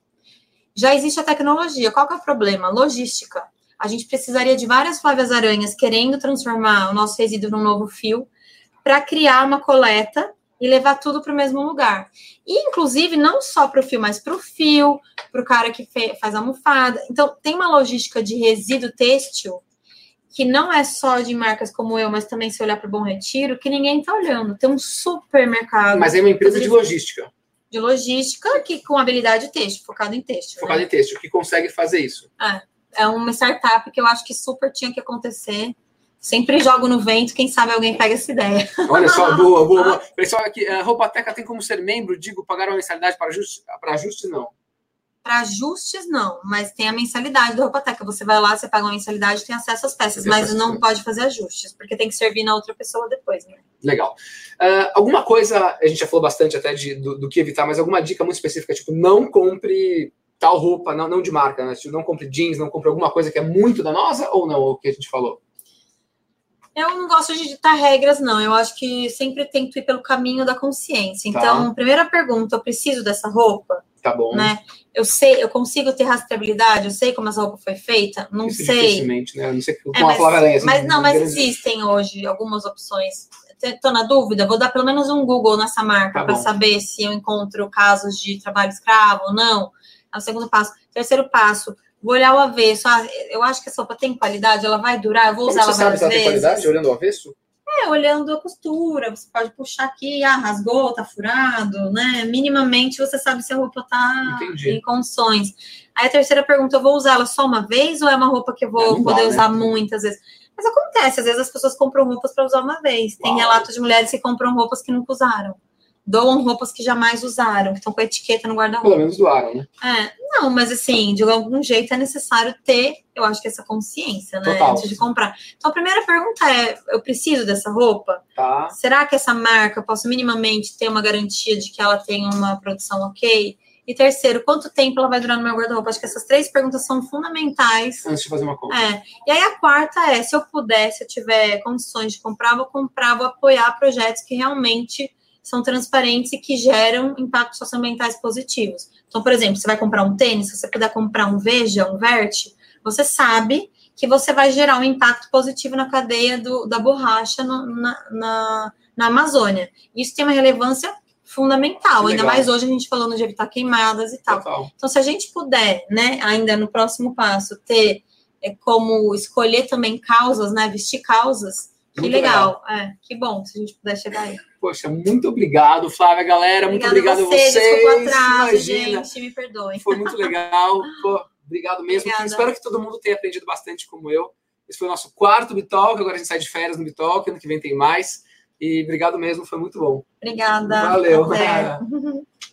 Já existe a tecnologia. Qual que é o problema? Logística. A gente precisaria de várias Flávias Aranhas querendo transformar o nosso resíduo num novo fio para criar uma coleta e levar tudo para o mesmo lugar. E, inclusive, não só para o fio, mas para o fio, para o cara que faz almofada. Então, tem uma logística de resíduo têxtil que não é só de marcas como eu, mas também se olhar para o Bom Retiro, que ninguém está olhando. Tem um supermercado Mas é uma empresa de logística, de logística que com habilidade têxtil, focado em têxtil. né? focada em têxtil, que consegue fazer isso. É uma startup que eu acho que super tinha que acontecer. Sempre jogo no vento, quem sabe alguém pega essa ideia. Olha só, boa, boa, boa. Pessoal, aqui, a Roupateca tem como ser membro, digo, pagar uma mensalidade para ajuste? Para ajuste, não. Para ajustes, não, mas tem a mensalidade do Roupateca. Você vai lá, você paga uma mensalidade e tem acesso às peças, mas acesso. não pode fazer ajustes, porque tem que servir na outra pessoa depois, né? Legal. Ah, alguma coisa, a gente já falou bastante até de, do, do que evitar, mas alguma dica muito específica, tipo, não compre tal roupa, não, não de marca, né? Tipo, não compre jeans, não compre alguma coisa que é muito danosa ou não, o que a gente falou? Eu não gosto de ditar regras, não. Eu acho que sempre tento ir pelo caminho da consciência. Tá. Então, primeira pergunta, eu preciso dessa roupa? Tá bom. Né? Eu sei, eu consigo ter rastreabilidade? Eu sei como essa roupa foi feita? Não Isso sei. dificilmente, né? Não sei com É, a mas, Flávia Aranha, assim, mas não, mas existem hoje algumas opções. Estou na dúvida, vou dar pelo menos um Google nessa marca Tá para saber se eu encontro casos de trabalho escravo ou não. É o segundo passo. Terceiro passo, vou olhar o avesso. Ah, eu acho que essa roupa tem qualidade, ela vai durar, eu vou Como usar você ela sabe várias se ela tem vezes. qualidade, olhando o avesso? É, olhando a costura, você pode puxar aqui, ah, rasgou, tá furado, né? Minimamente você sabe se a roupa tá Entendi. em condições. Aí a terceira pergunta, eu vou usar ela só uma vez ou é uma roupa que eu É, vou dá, poder né? usar muitas vezes? Mas acontece, às vezes as pessoas compram roupas para usar uma vez. Tem Uau. relatos de mulheres que compram roupas que nunca usaram. Doam roupas que jamais usaram, que estão com a etiqueta no Pelo guarda-roupa. menos doaram, né? É, não, mas assim, de algum jeito é necessário ter, eu acho que essa consciência, né? Total. Antes de comprar. Então a primeira pergunta é: eu preciso dessa roupa? Tá. Será que essa marca eu posso minimamente ter uma garantia de que ela tem uma produção ok? E terceiro, quanto tempo ela vai durar no meu guarda-roupa? Acho que essas três perguntas são fundamentais. Antes de fazer uma compra. É. E aí a quarta é, se eu puder, se eu tiver condições de comprar, vou comprar, vou apoiar projetos que realmente são transparentes e que geram impactos socioambientais positivos. Então, por exemplo, você vai comprar um tênis, se você puder comprar um Veja, um Verte, você sabe que você vai gerar um impacto positivo na cadeia do, da borracha no- na, na, na Amazônia. Isso tem uma relevância fundamental, ainda legal. mais hoje a gente falando de evitar queimadas e tal. Então, se a gente puder, né, ainda no próximo passo, ter é, como escolher também causas, né, vestir causas, que Muito legal. É, que bom se a gente puder chegar aí. Poxa, muito obrigado, Flávia, galera. Muito obrigado a vocês. O atraso, gente, me perdoem. Foi muito legal. Pô, obrigado mesmo. Obrigada. Espero que todo mundo tenha aprendido bastante como eu. Esse foi o nosso quarto Bitalk. Agora a gente sai de férias no Bitalk. Ano que vem tem mais. E obrigado mesmo, foi muito bom. Obrigada. Valeu.